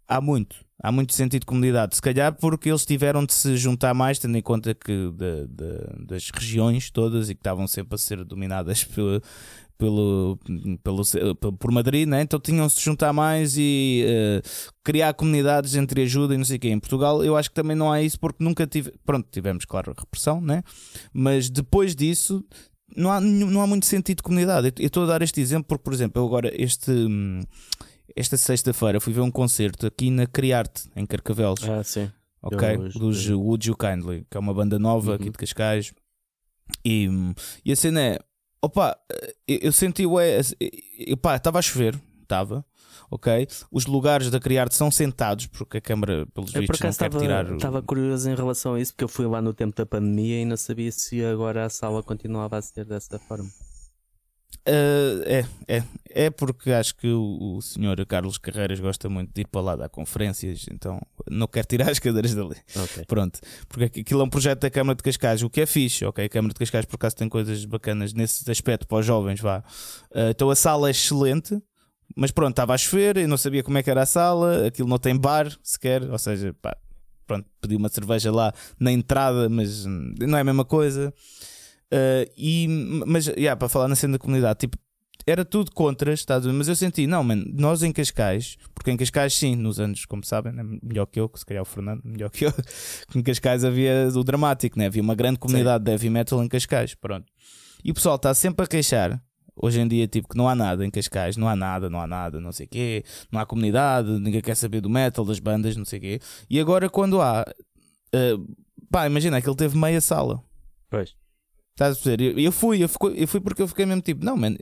há muito, há muito sentido de comunidade, se calhar porque eles tiveram de se juntar mais, tendo em conta que de- de- das regiões todas e que estavam sempre a ser dominadas *laughs* pelo, pelo, por Madrid, né? então tinham de se juntar mais e eh, criar comunidades entre ajuda e não sei o quê. Em Portugal eu acho que também não há isso porque nunca tive, pronto, tivemos claro repressão, né? mas depois disso não há, não há muito sentido de comunidade. Eu- Eu estou a dar este exemplo porque, por exemplo, eu agora este, esta sexta-feira fui ver um concerto aqui na Criarte, em Carcavelos, Ah, sim. ok? Os- Dos Would You Kindly, que é uma banda nova aqui Uhum. de Cascais. E, e a cena é, opa, eu, eu senti, ué, pá, estava a chover, estava. Ok, os lugares da Criarte são sentados porque a Câmara, pelos Eu por vistos, não acaso quer estava, tirar. o- estava curioso em relação a isso, porque eu fui lá no tempo da pandemia e não sabia se agora a sala continuava a ser dessa forma. Uh, é, é, é porque acho que o, o senhor Carlos Carreiras gosta muito de ir para lá dar conferências, então não quer tirar as cadeiras dali. Ok. Pronto, porque aqui- aquilo é um projeto da Câmara de Cascais, o que é fixe, ok? A Câmara de Cascais por acaso tem coisas bacanas nesse aspecto para os jovens, vá. Uh, então a sala é excelente, mas pronto, estava a chover, eu não sabia como é que era a sala, aquilo não tem bar sequer, ou seja, pá, pronto, pedi uma cerveja lá na entrada, mas não é a mesma coisa. Uh, e, mas, yeah, para falar na cena da comunidade, tipo, era tudo contra, a ver? mas eu senti, não, mano, nós em Cascais, porque em Cascais, sim, nos anos, como sabem, né, melhor que eu, que se calhar o Fernando, *laughs* melhor que eu, que em Cascais havia o dramático, né? havia uma grande comunidade de heavy metal em Cascais, pronto. E o pessoal está sempre a queixar, hoje em dia, tipo, que não há nada em Cascais, não há nada, não há nada, não sei o quê, não há comunidade, ninguém quer saber do metal, das bandas, não sei o quê. E agora, quando há, uh, pá, imagina, aquele teve meia sala. Pois. Estás a perceber? Eu, fui, eu, fui porque eu fiquei mesmo tipo, não, mano,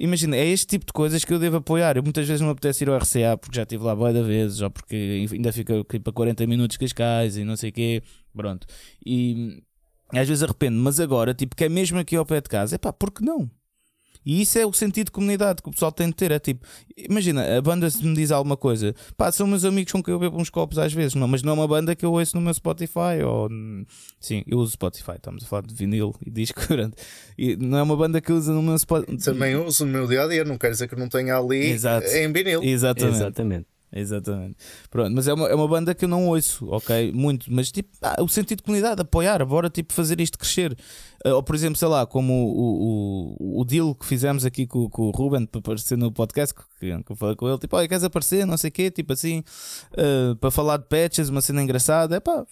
imagina, é este tipo de coisas que eu devo apoiar. Eu muitas vezes não me apetece ir ao RCA porque já estive lá boa da vezes, ou porque ainda fica tipo, a 40 minutos Cascais e não sei o quê, pronto. E às vezes arrependo, mas agora, tipo, que é mesmo aqui ao pé de casa, é pá, por que não? E isso é o sentido de comunidade que o pessoal tem de ter. É tipo, imagina, a banda se me diz alguma coisa, pá, são meus amigos com quem eu bebo uns copos às vezes, não, mas não é uma banda que eu ouço no meu Spotify. Ou, sim, eu uso Spotify, estamos a falar de vinil e disco *laughs* grande. E não é uma banda que eu uso no meu Spotify. também uso no meu dia a dia, não quer dizer que não tenha ali Exato. em vinil. Exatamente. Exatamente. Exatamente. Pronto, mas é uma, é uma banda que eu não ouço, ok? Muito, mas tipo, ah, o sentido de comunidade, apoiar, bora tipo fazer isto crescer. Ah, ou por exemplo, sei lá, como o, o, o deal que fizemos aqui com, com o Ruben para aparecer no podcast, que, que eu falei com ele, tipo, olha, queres aparecer, não sei o quê, tipo assim, ah, para falar de patches, uma cena engraçada, é pá,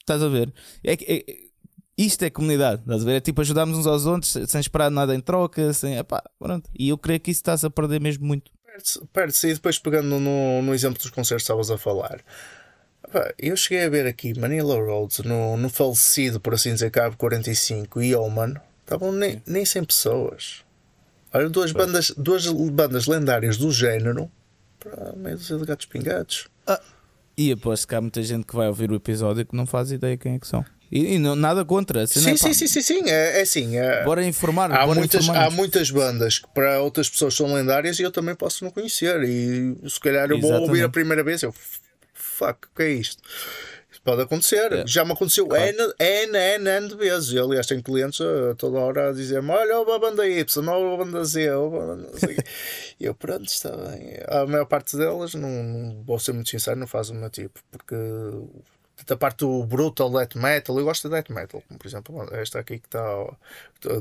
estás a ver? É, que- é, isto é comunidade, estás a ver? É tipo ajudarmos uns aos outros sem esperar nada em troca, sem, epá, pronto. E eu creio que isso está-se a perder mesmo muito. Perde-se, perde-se. e depois pegando no, no exemplo dos concertos que estavas a falar. Eu cheguei a ver aqui Manila Roads no, no falecido, por assim dizer, Cabo 45 e Oman. Estavam nem, nem 100 pessoas. Olha, duas bandas, duas bandas lendárias do género para meio de gatos pingados. Ah, e aposto que há muita gente que vai ouvir o episódio que não faz ideia quem é que são. E, e não, nada contra. Sim, é, sim, sim, sim, sim, é, é assim. É, bora informar. Há, bora muitas, informar há muitas bandas que para outras pessoas são lendárias e eu também posso não conhecer. E se calhar eu vou ouvir a primeira vez, eu fuck, o que é isto? Pode acontecer, é. já me aconteceu claro. N, N, N, N de vezes. Eu, aliás, tenho clientes a toda hora a dizer-me: Olha, a banda Y, olha a banda Z, e eu, pronto, está bem. A maior parte delas, não, não vou ser muito sincero, não faz o meu tipo, porque da parte do brutal death metal, eu gosto de death metal, como por exemplo esta aqui que está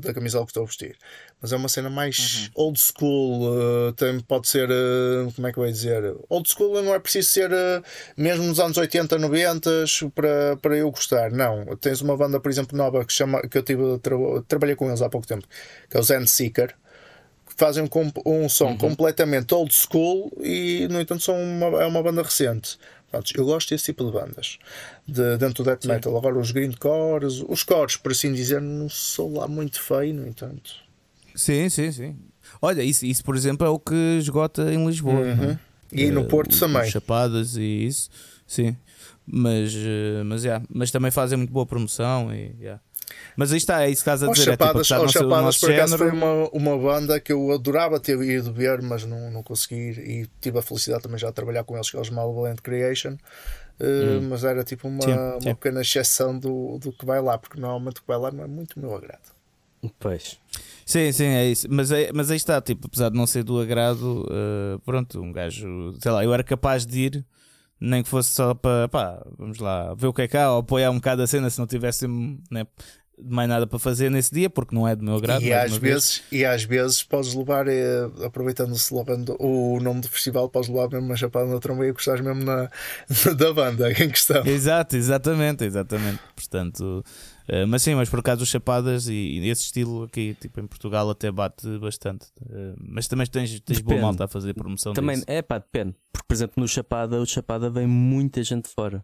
da camisola que estou a vestir, mas é uma cena mais uhum. old school, uh, também pode ser, uh, como é que eu ia dizer? Old school não é preciso ser uh, mesmo nos anos 80, 90 para, para eu gostar, não. Tens uma banda, por exemplo, nova que, chama, que eu tive, tra trabalhei com eles há pouco tempo, que é o Zen Seeker fazem um, um som uhum. completamente old school e, no entanto, são uma, é uma banda recente. Pronto, eu gosto desse tipo de bandas de, dentro do death Sim. metal. Agora, os grindcores, os cores, por assim dizer, não sou lá muito feio, no entanto. Sim, sim, sim. Olha, isso, isso por exemplo, é o que esgota em Lisboa. Uhum. E no Porto uh, também. Chapadas e isso, sim. Mas, uh, mas, yeah. mas também fazem muito boa promoção e. Yeah. Mas aí está, é isso que estás a dizer. Chapadas, é, tipo, Chapadas por acaso foi uma, uma banda que eu adorava ter ido ver, mas não, não consegui. E tive a felicidade também já de trabalhar com eles, que eles Malevolent Creation. Uh, hum. Mas era tipo uma, sim, uma sim. pequena exceção do, do que vai lá, porque normalmente o que vai lá não é muito meu agrado. Pois. Sim, sim, é isso. Mas, é, mas aí está, tipo, apesar de não ser do agrado, uh, pronto, um gajo, sei lá, eu era capaz de ir nem que fosse só para pá, vamos lá ver o que é cá, ou apoiar um bocado a cena se não tivesse né, mais nada para fazer nesse dia, porque não é do meu agrado. E, às vezes, e às vezes podes levar, eh, aproveitando o slogan do, o nome do festival, podes levar mesmo uma chapada na tromba e gostares mesmo na, *laughs* da banda *laughs* em questão. Exato, exatamente, exatamente. Portanto, uh, mas sim, mas por acaso os chapadas e, e, esse estilo aqui, tipo em Portugal, até bate bastante. Uh, mas também tens, tens boa malta a fazer promoção Também, disso. é pá, depende. Porque, por exemplo, no Chapada, o Chapada vem muita gente fora.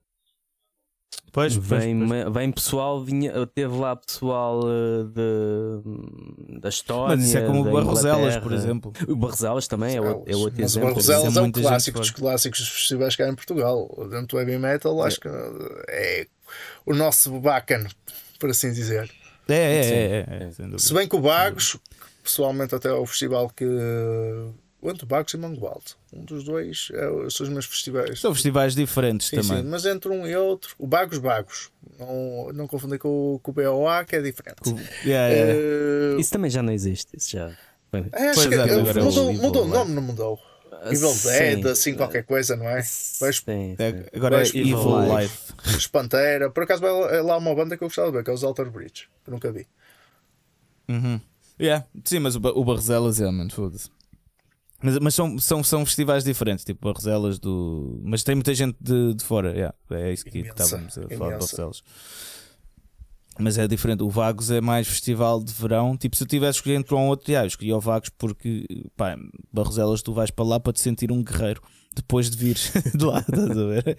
Pois, vem, pois, pois. vem pessoal, vinha, teve lá pessoal uh, de, da história. Mas isso é como o Barroselas, por exemplo. O Barroselas também é, o, é outro Mas exemplo. o Barroselas é, é um clássico dos clássicos dos festivais cá em Portugal. Dentro do heavy metal, acho que é o nosso bacana, por assim dizer. É, é, é, é, é Se bem que o Bagos, pessoalmente, até o festival que o Antobagos e Mangualde. Um dos dois é, são os meus festivais. São festivais diferentes sim, também. Sim, mas entre um e outro, o Bagos Bagos. Não, não confundir com, com o BOA, que é diferente. Yeah, yeah. Uh... Isso também já não existe. Isso já. É, acho que, é, mudou, mudou o nome, não mudou? Ah, Evil sim. Dead, assim, qualquer coisa, não é? Sim, sim. É, agora é Evil Life. Os Pantera. Por acaso é lá uma banda que eu gostava de ver, que é os Alter Bridge. Que nunca vi. Uhum. Yeah. Sim, mas o, o Barzelas é, mano, foda-se. Mas, mas são, são, são festivais diferentes, tipo Barroselas do. Mas tem muita gente de, de fora, yeah, é isso que imensa, estávamos a falar de Barroselas. Mas é diferente, o Vagos é mais festival de verão. Tipo, se eu tivesse escolhido entre um ou outro, yeah, eu escolhi o Vagos porque, pá, Barroselas, tu vais para lá para te sentir um guerreiro depois de vir *laughs* de lá, estás a ver?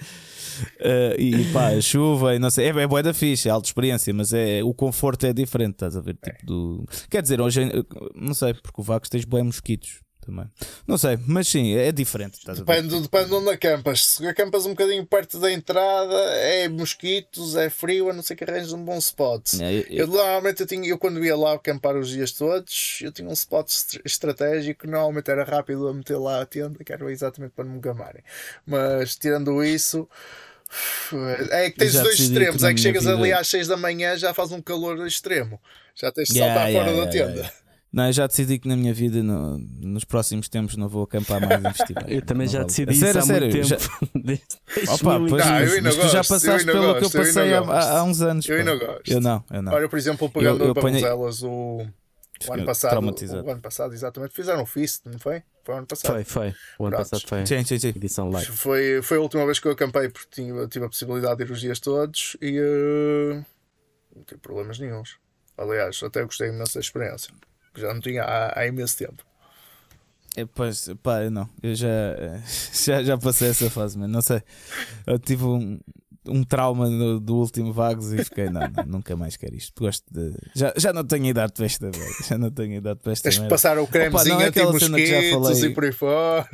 Uh, e pá, chuva e não sei, é, é boa da ficha, é alta experiência, mas é, o conforto é diferente, estás a ver? Tipo do, quer dizer, hoje, não sei, porque o Vagos tens bem mosquitos também. Não sei, mas sim, é diferente. Depende, depende de onde acampas. Se acampas um bocadinho perto da entrada, é mosquitos, é frio, a não ser que arranjes um bom spot. É, eu, eu, normalmente eu, tinha, eu quando ia lá acampar os dias todos, eu tinha um spot estratégico, normalmente era rápido a meter lá a tenda, que era exatamente para não me gamarem. Mas tirando isso. É que tens dois extremos, é que chegas vida... ali às 6 da manhã já faz um calor extremo, já tens de saltar yeah, fora yeah, da tenda. Não, eu já decidi que na minha vida, no, nos próximos tempos, não vou acampar mais em *laughs* festivais. eu também já decidi isso sério, há sério, muito já... tempo. *laughs* Opa, pois, não, mas, mas tu já passaste pelo gosto, que eu passei eu há, há, uns anos. Eu não gosto. Eu não, eu não. Olha, por exemplo, pegando eu, eu para elas o, o ano passado. O ano passado, exatamente. Fizeram um Fist, não foi? Foi o ano passado. Foi, foi. O ano Pronto. passado foi. Sim, sim, sim. Edição live. Foi, foi a última vez que eu acampei porque tive, tive a possibilidade de ir os dias todos e uh, não tive problemas nenhums. Aliás, até gostei imenso da experiência que já não tinha há, há imenso tempo. É, pois, pá, eu não, eu já, *laughs* já, já passei essa fase, mas não sei. Eu tive um. um trauma do, do último Vagos e fiquei, não, não, nunca mais quero isto. Gosto de. Já, já não tenho idade para esta merda. Já não tenho idade para esta Tens de merda. passar o cremezinho Opa, não é aquela anti cena que já falei. e por aí fora.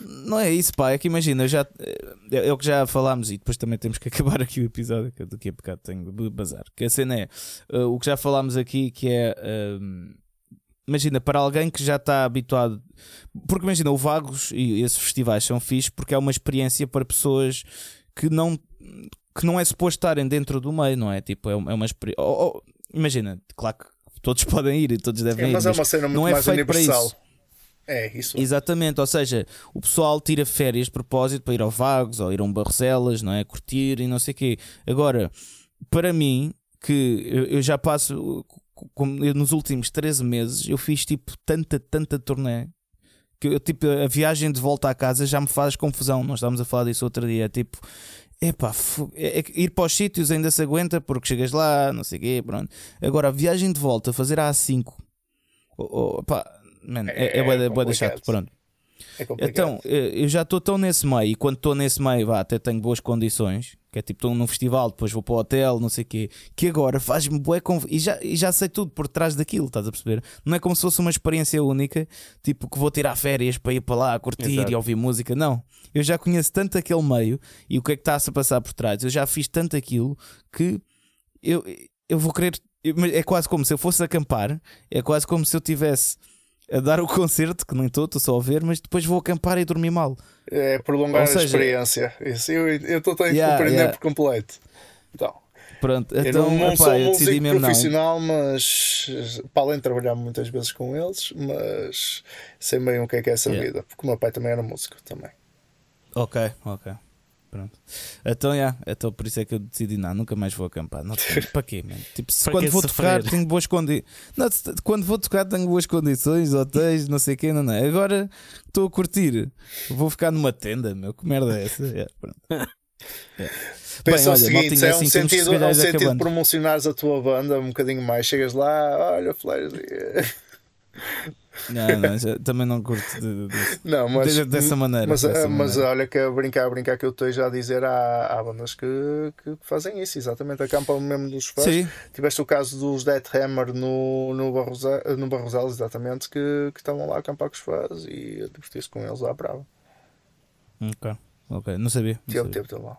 Não é isso, pá. É que imagina, eu já, é, é o que já falámos e depois também temos que *laughs* acabar aqui o episódio, que eu daqui a bocado tenho de bazar. Que a cena é uh, o que já falámos aqui, que é. um, imagina, para alguém que já está habituado. Porque imagina, o Vagos e esses festivais são fixos porque é uma experiência para pessoas que não. que não é suposto estarem dentro do meio, não é? Tipo, é uma, é uma experiência. imagina, claro que todos *laughs* podem ir e todos devem ir. mas é uma cena muito não é mais feito para universal. isso. É, isso. é. Exatamente, ou seja, o pessoal tira férias de propósito para ir ao Vagos ou ir a um Barcelas, não é? Curtir e não sei o quê. Agora, para mim, que eu já passo, como eu, nos últimos 13 meses, eu fiz tipo tanta, tanta turnê que eu, tipo, a viagem de volta à casa já me faz confusão. Nós estávamos a falar disso outro dia. É tipo, epá, é, é ir para os sítios ainda se aguenta porque chegas lá, não sei o quê, pronto. Agora, a viagem de volta, fazer a A5, oh, oh, pá, man, é, é, da- bué da chato, pronto. É. Então, eh, eu já estou tão nesse meio, e quando estou nesse meio, vá, até tenho boas condições, que é tipo, estou num festival, depois vou para o hotel, não sei o quê, que agora faz-me bué conf... e, já, e já sei tudo por trás daquilo, estás a perceber? Não é como se fosse uma experiência única, tipo, que vou tirar férias para ir para lá, curtir Exato. e ouvir música, não. Eu já conheço tanto aquele meio e o que é que está-se a passar por trás, eu já fiz tanto aquilo que eu, eu vou querer. É quase como se eu fosse acampar, é quase como se eu tivesse a dar o concerto, que nem estou, estou só a ver, mas depois vou acampar e dormir mal. É prolongar seja- a experiência. Isso, eu eu estou a Yeah, compreender yeah. por completo. Então, Pronto, eu então não, não epá, sou eu decidi músico mesmo não. profissional, mas para além de trabalhar muitas vezes com eles, mas sei bem o que é que é essa Yeah. vida, porque o meu pai também era músico também. Ok, ok. Pronto. Então, yeah, então por isso é que eu decidi, não, nunca mais vou acampar. Não tenho- para quê, mano? *laughs* Tipo, se Para quando vou tocar sofrer? tenho boas condições. Quando vou tocar tenho boas condições, hotéis, não sei o quê, não, não. Agora estou a curtir. Vou ficar numa tenda, meu. Que merda é essa? Yeah, pronto. *laughs* Yeah. Pensa o seguinte: maltinha, é assim, um temos que sentido, é um sentido promocionares a tua banda um bocadinho mais. Chegas lá, olha, Flares. Não, não, já- também não curto de- de- Não, mas, de- dessa maneira. mas, dessa ah, mas maneira. olha que a brincar, a brincar que eu estou já a dizer há, há bandas que, que fazem isso, exatamente, acampam mesmo dos fãs. Sim, Tiveste o caso dos Death Hammer no, no, Barrosa, no Barroselos, exatamente, que, que estavam lá a acampar com os fãs e a divertir-se com eles lá à brava. ok. Ok, não sabia. não Teve, sabia. teve, teve lá.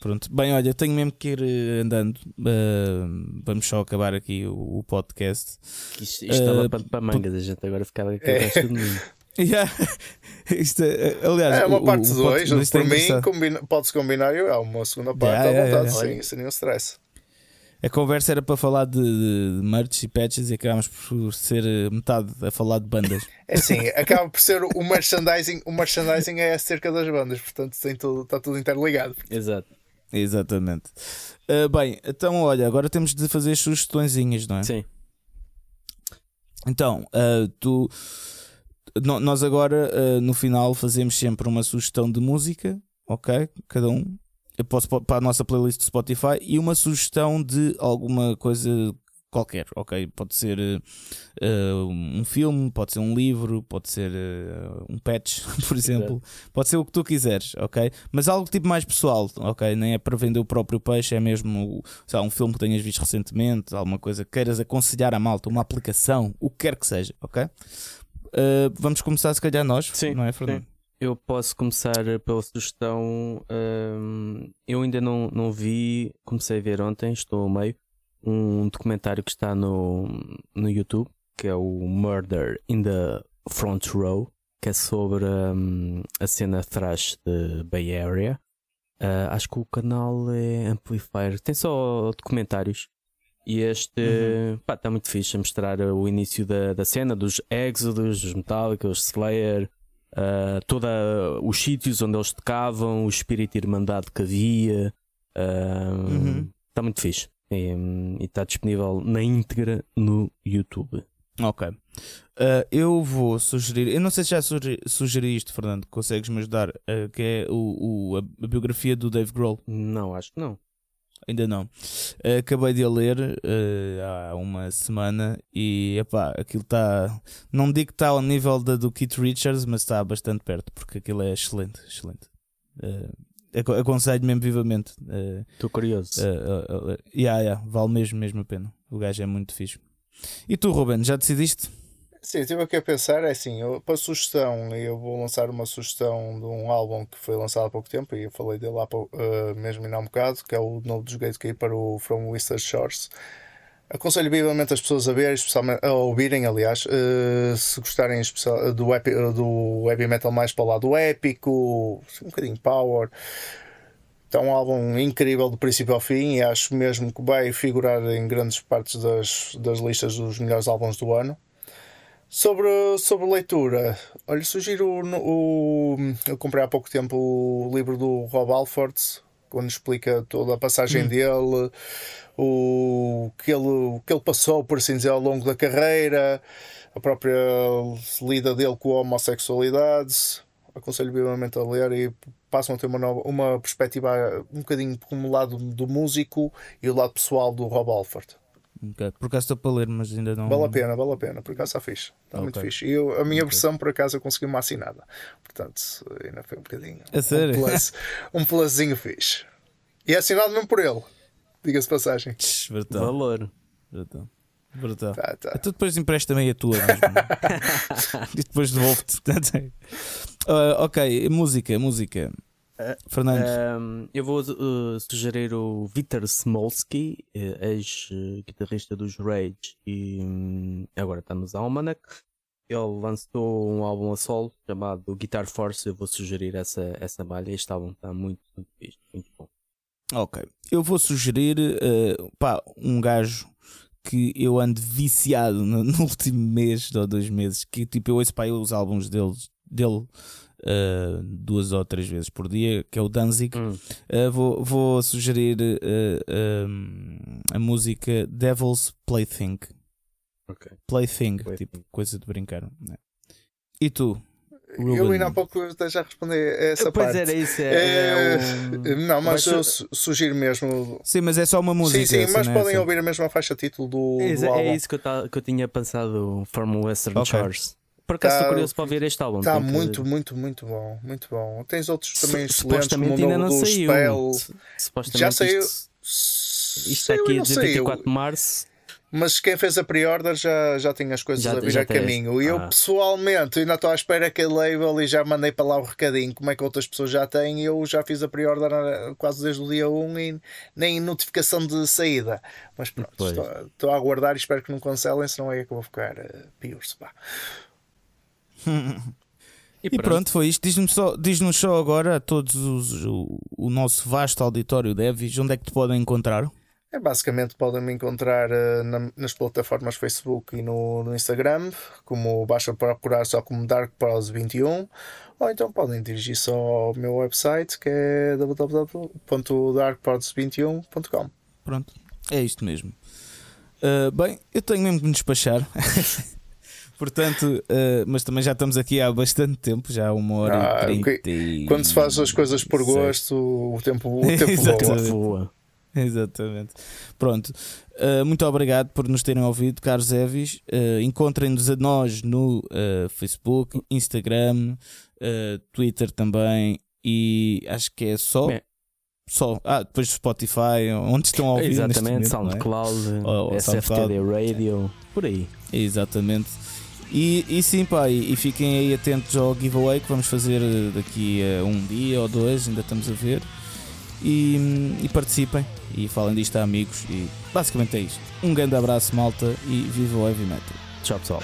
Pronto, bem, olha, tenho mesmo que ir eh, andando. Uh, vamos só acabar aqui o, o podcast. Que Isto, isto estava Eh, para, para mangas, a gente agora ficava aqui É. o resto do mundo. *laughs* Yeah. Isto é, aliás, É uma o- parte o- o 2, pod- isto é por mim, combina, pode-se combinar e há uma segunda parte Yeah, à yeah, vontade, yeah. sem, sem nenhum stress. A conversa era para falar de, de merch e patches e acabámos por ser metade a falar de bandas. É assim, *laughs* acaba por ser o merchandising, o merchandising é acerca das bandas, portanto tem tudo, está tudo interligado. Exato. Exatamente. Uh, bem, então olha, agora temos de fazer as sugestõezinhas, não é? Sim. Então, uh, tu. no- nós agora uh, no final fazemos sempre uma sugestão de música, ok? Cada um. Eu posso pa- para a nossa playlist do Spotify e uma sugestão de alguma coisa qualquer, ok? Pode ser uh, um filme, pode ser um livro, pode ser uh, um patch, *laughs* por exemplo, pode ser o que tu quiseres, ok? Mas algo tipo mais pessoal, ok? Nem é para vender o próprio peixe, é mesmo sei lá, um filme que tenhas visto recentemente, alguma coisa que queiras aconselhar à malta, uma aplicação, o que quer que seja, ok? Uh, vamos começar, se calhar, nós, Sim, não é, Fernando? Eu posso começar pela sugestão. hum, eu ainda não, não vi, comecei a ver ontem, estou ao meio, um documentário que está no, no YouTube, que é o Murder in the Front Row, que é sobre hum, a cena thrash de Bay Area. Ah, acho que o canal é Amplifier, tem só documentários. E este pá, está muito fixe a mostrar o início da, da cena, dos Exodus, dos Metallica, os Slayer, Uh, todos os sítios onde eles tocavam, o espírito de irmandade que havia. Está Uhum. muito fixe. E está disponível na íntegra no YouTube. Ok. Uh, eu vou sugerir, eu não sei se já sugeri, sugeri isto, Fernando, consegues-me ajudar, uh, que é o, o- a, biografia do Dave Grohl. Não, acho que não. Ainda não. Uh, acabei de a ler há uma semana e epá, aquilo está. Não digo que está ao nível da do Keith Richards, mas está bastante perto, porque aquilo é excelente. excelente. Uh, aconselho mesmo vivamente. Estou uh, curioso. Uh, uh, yeah, yeah, vale mesmo, mesmo a pena. O gajo é muito fixe. E tu, Ruben, já decidiste? Sim, estive aqui a pensar, é assim, eu, para sugestão, eu vou lançar uma sugestão de um álbum que foi lançado há pouco tempo e eu falei dele lá uh, mesmo ainda há um bocado, que é o novo dos Gatekeeper, o From Western Shores. Aconselho vivamente as pessoas a ver, especialmente a ouvirem, aliás, uh, se gostarem do, epi, do heavy metal mais para o lado épico, um bocadinho power. Então, um álbum incrível do princípio ao fim e acho mesmo que vai figurar em grandes partes das, das listas dos melhores álbuns do ano. Sobre, sobre leitura, olha, sugiro o, o, Eu comprei há pouco tempo o livro do Rob Alford, quando explica toda a passagem hum. dele, o que, ele, o que ele passou, por assim dizer, ao longo da carreira, a própria lida dele com a homossexualidade. Aconselho vivamente a ler e passam a ter uma, nova, uma perspectiva um bocadinho como o lado do músico e o lado pessoal do Rob Alford. Okay. Por acaso estou para ler, mas ainda não. Vale a pena, vale a pena. Por acaso está fixe. Está okay. muito fixe. E eu, a minha okay. versão, por acaso, eu consegui uma assinada. Portanto, ainda foi um bocadinho. A sério? Um, plus, *laughs* um plusinho fixe. E é assinado mesmo por ele. Diga-se passagem. Brutal. Valor. Brutal. Brutal. Tá, tá. Tu depois empresta-me a tua mesmo. *laughs* *laughs* e depois devolvo-te. uh, ok, música, música. Fernandes. Um, eu vou uh, sugerir o Vitor Smolsky, eh, ex-guitarrista dos Rage, e um, agora está nos Almanac. Ele lançou um álbum a solo chamado Guitar Force. Eu vou sugerir essa, essa malha. Este álbum está muito, muito, muito bom. Ok, eu vou sugerir uh, pá, um gajo que eu ando viciado no, *laughs* no, último mês ou dois meses. Que tipo, eu ouço para os álbuns dele, dele uh, duas ou três vezes por dia, que é o Danzig. Hum. Uh, vou, vou sugerir uh, a música Devil's Plaything. Okay. Plaything, Plaything, tipo coisa de brincar. Né? E tu? Ruben. Eu ainda há pouco já respondi a essa pois parte. era isso. É, é, é um... Não, mas, eu sugiro mesmo. Sim, mas é só uma música. Sim, sim, mas né? podem ouvir a mesma faixa título do, é, do é álbum. É isso que eu, que eu tinha pensado, From Western okay. Shores. Por acaso estou tá, curioso para ouvir este álbum. Está muito, que... muito, muito bom. Muito bom. Tens outros também Se, excelentes, como o novo do saiu. Spell. Supostamente Já saiu. Isto, isto está aqui a 24 de março. Mas quem fez a pre-order já, já tinha as coisas já, a vir a caminho. E eu ah. pessoalmente ainda estou à espera que a label e já mandei para lá o recadinho como é que outras pessoas já têm. Eu já fiz a pre-order quase desde o dia 1 e nem notificação de saída. Mas pronto, estou, estou, a aguardar e espero que não cancelem, senão é que eu vou ficar uh, pior-se. *laughs* E pronto. e pronto. foi isto. Diz-nos só, diz só agora a todos os, o, o, nosso vasto auditório Devis onde é que te podem encontrar? É, basicamente podem me encontrar uh, na, nas plataformas Facebook e no, no, Instagram, como basta procurar só como Dark Pros 21, ou então podem dirigir-se ao meu website que é www.darkpros21.com. Pronto, é isto mesmo. Uh, bem, eu tenho mesmo que me despachar. *laughs* Portanto, uh, mas também já estamos aqui há bastante tempo, já há uma hora ah, e trinta. Quando se faz as coisas por gosto, o tempo, o *laughs* tempo voa. Exatamente. Pronto. Uh, muito obrigado por nos terem ouvido, caros Evis. Uh, Encontrem-nos a nós no Facebook, Instagram, Twitter também. E acho que é só. Bem. Só. Ah, depois Spotify, onde estão a ouvir. Exatamente, momento, SoundCloud, é? SFTD Radio, por aí. Exatamente. E, e sim, pá, e, e, fiquem aí atentos ao giveaway que vamos fazer eh, daqui a um dia ou dois, ainda estamos a ver. E, hum, e participem e falem disto a amigos. E basicamente é isto. Um grande abraço, malta, e viva o Heavy Metal. Tchau, pessoal.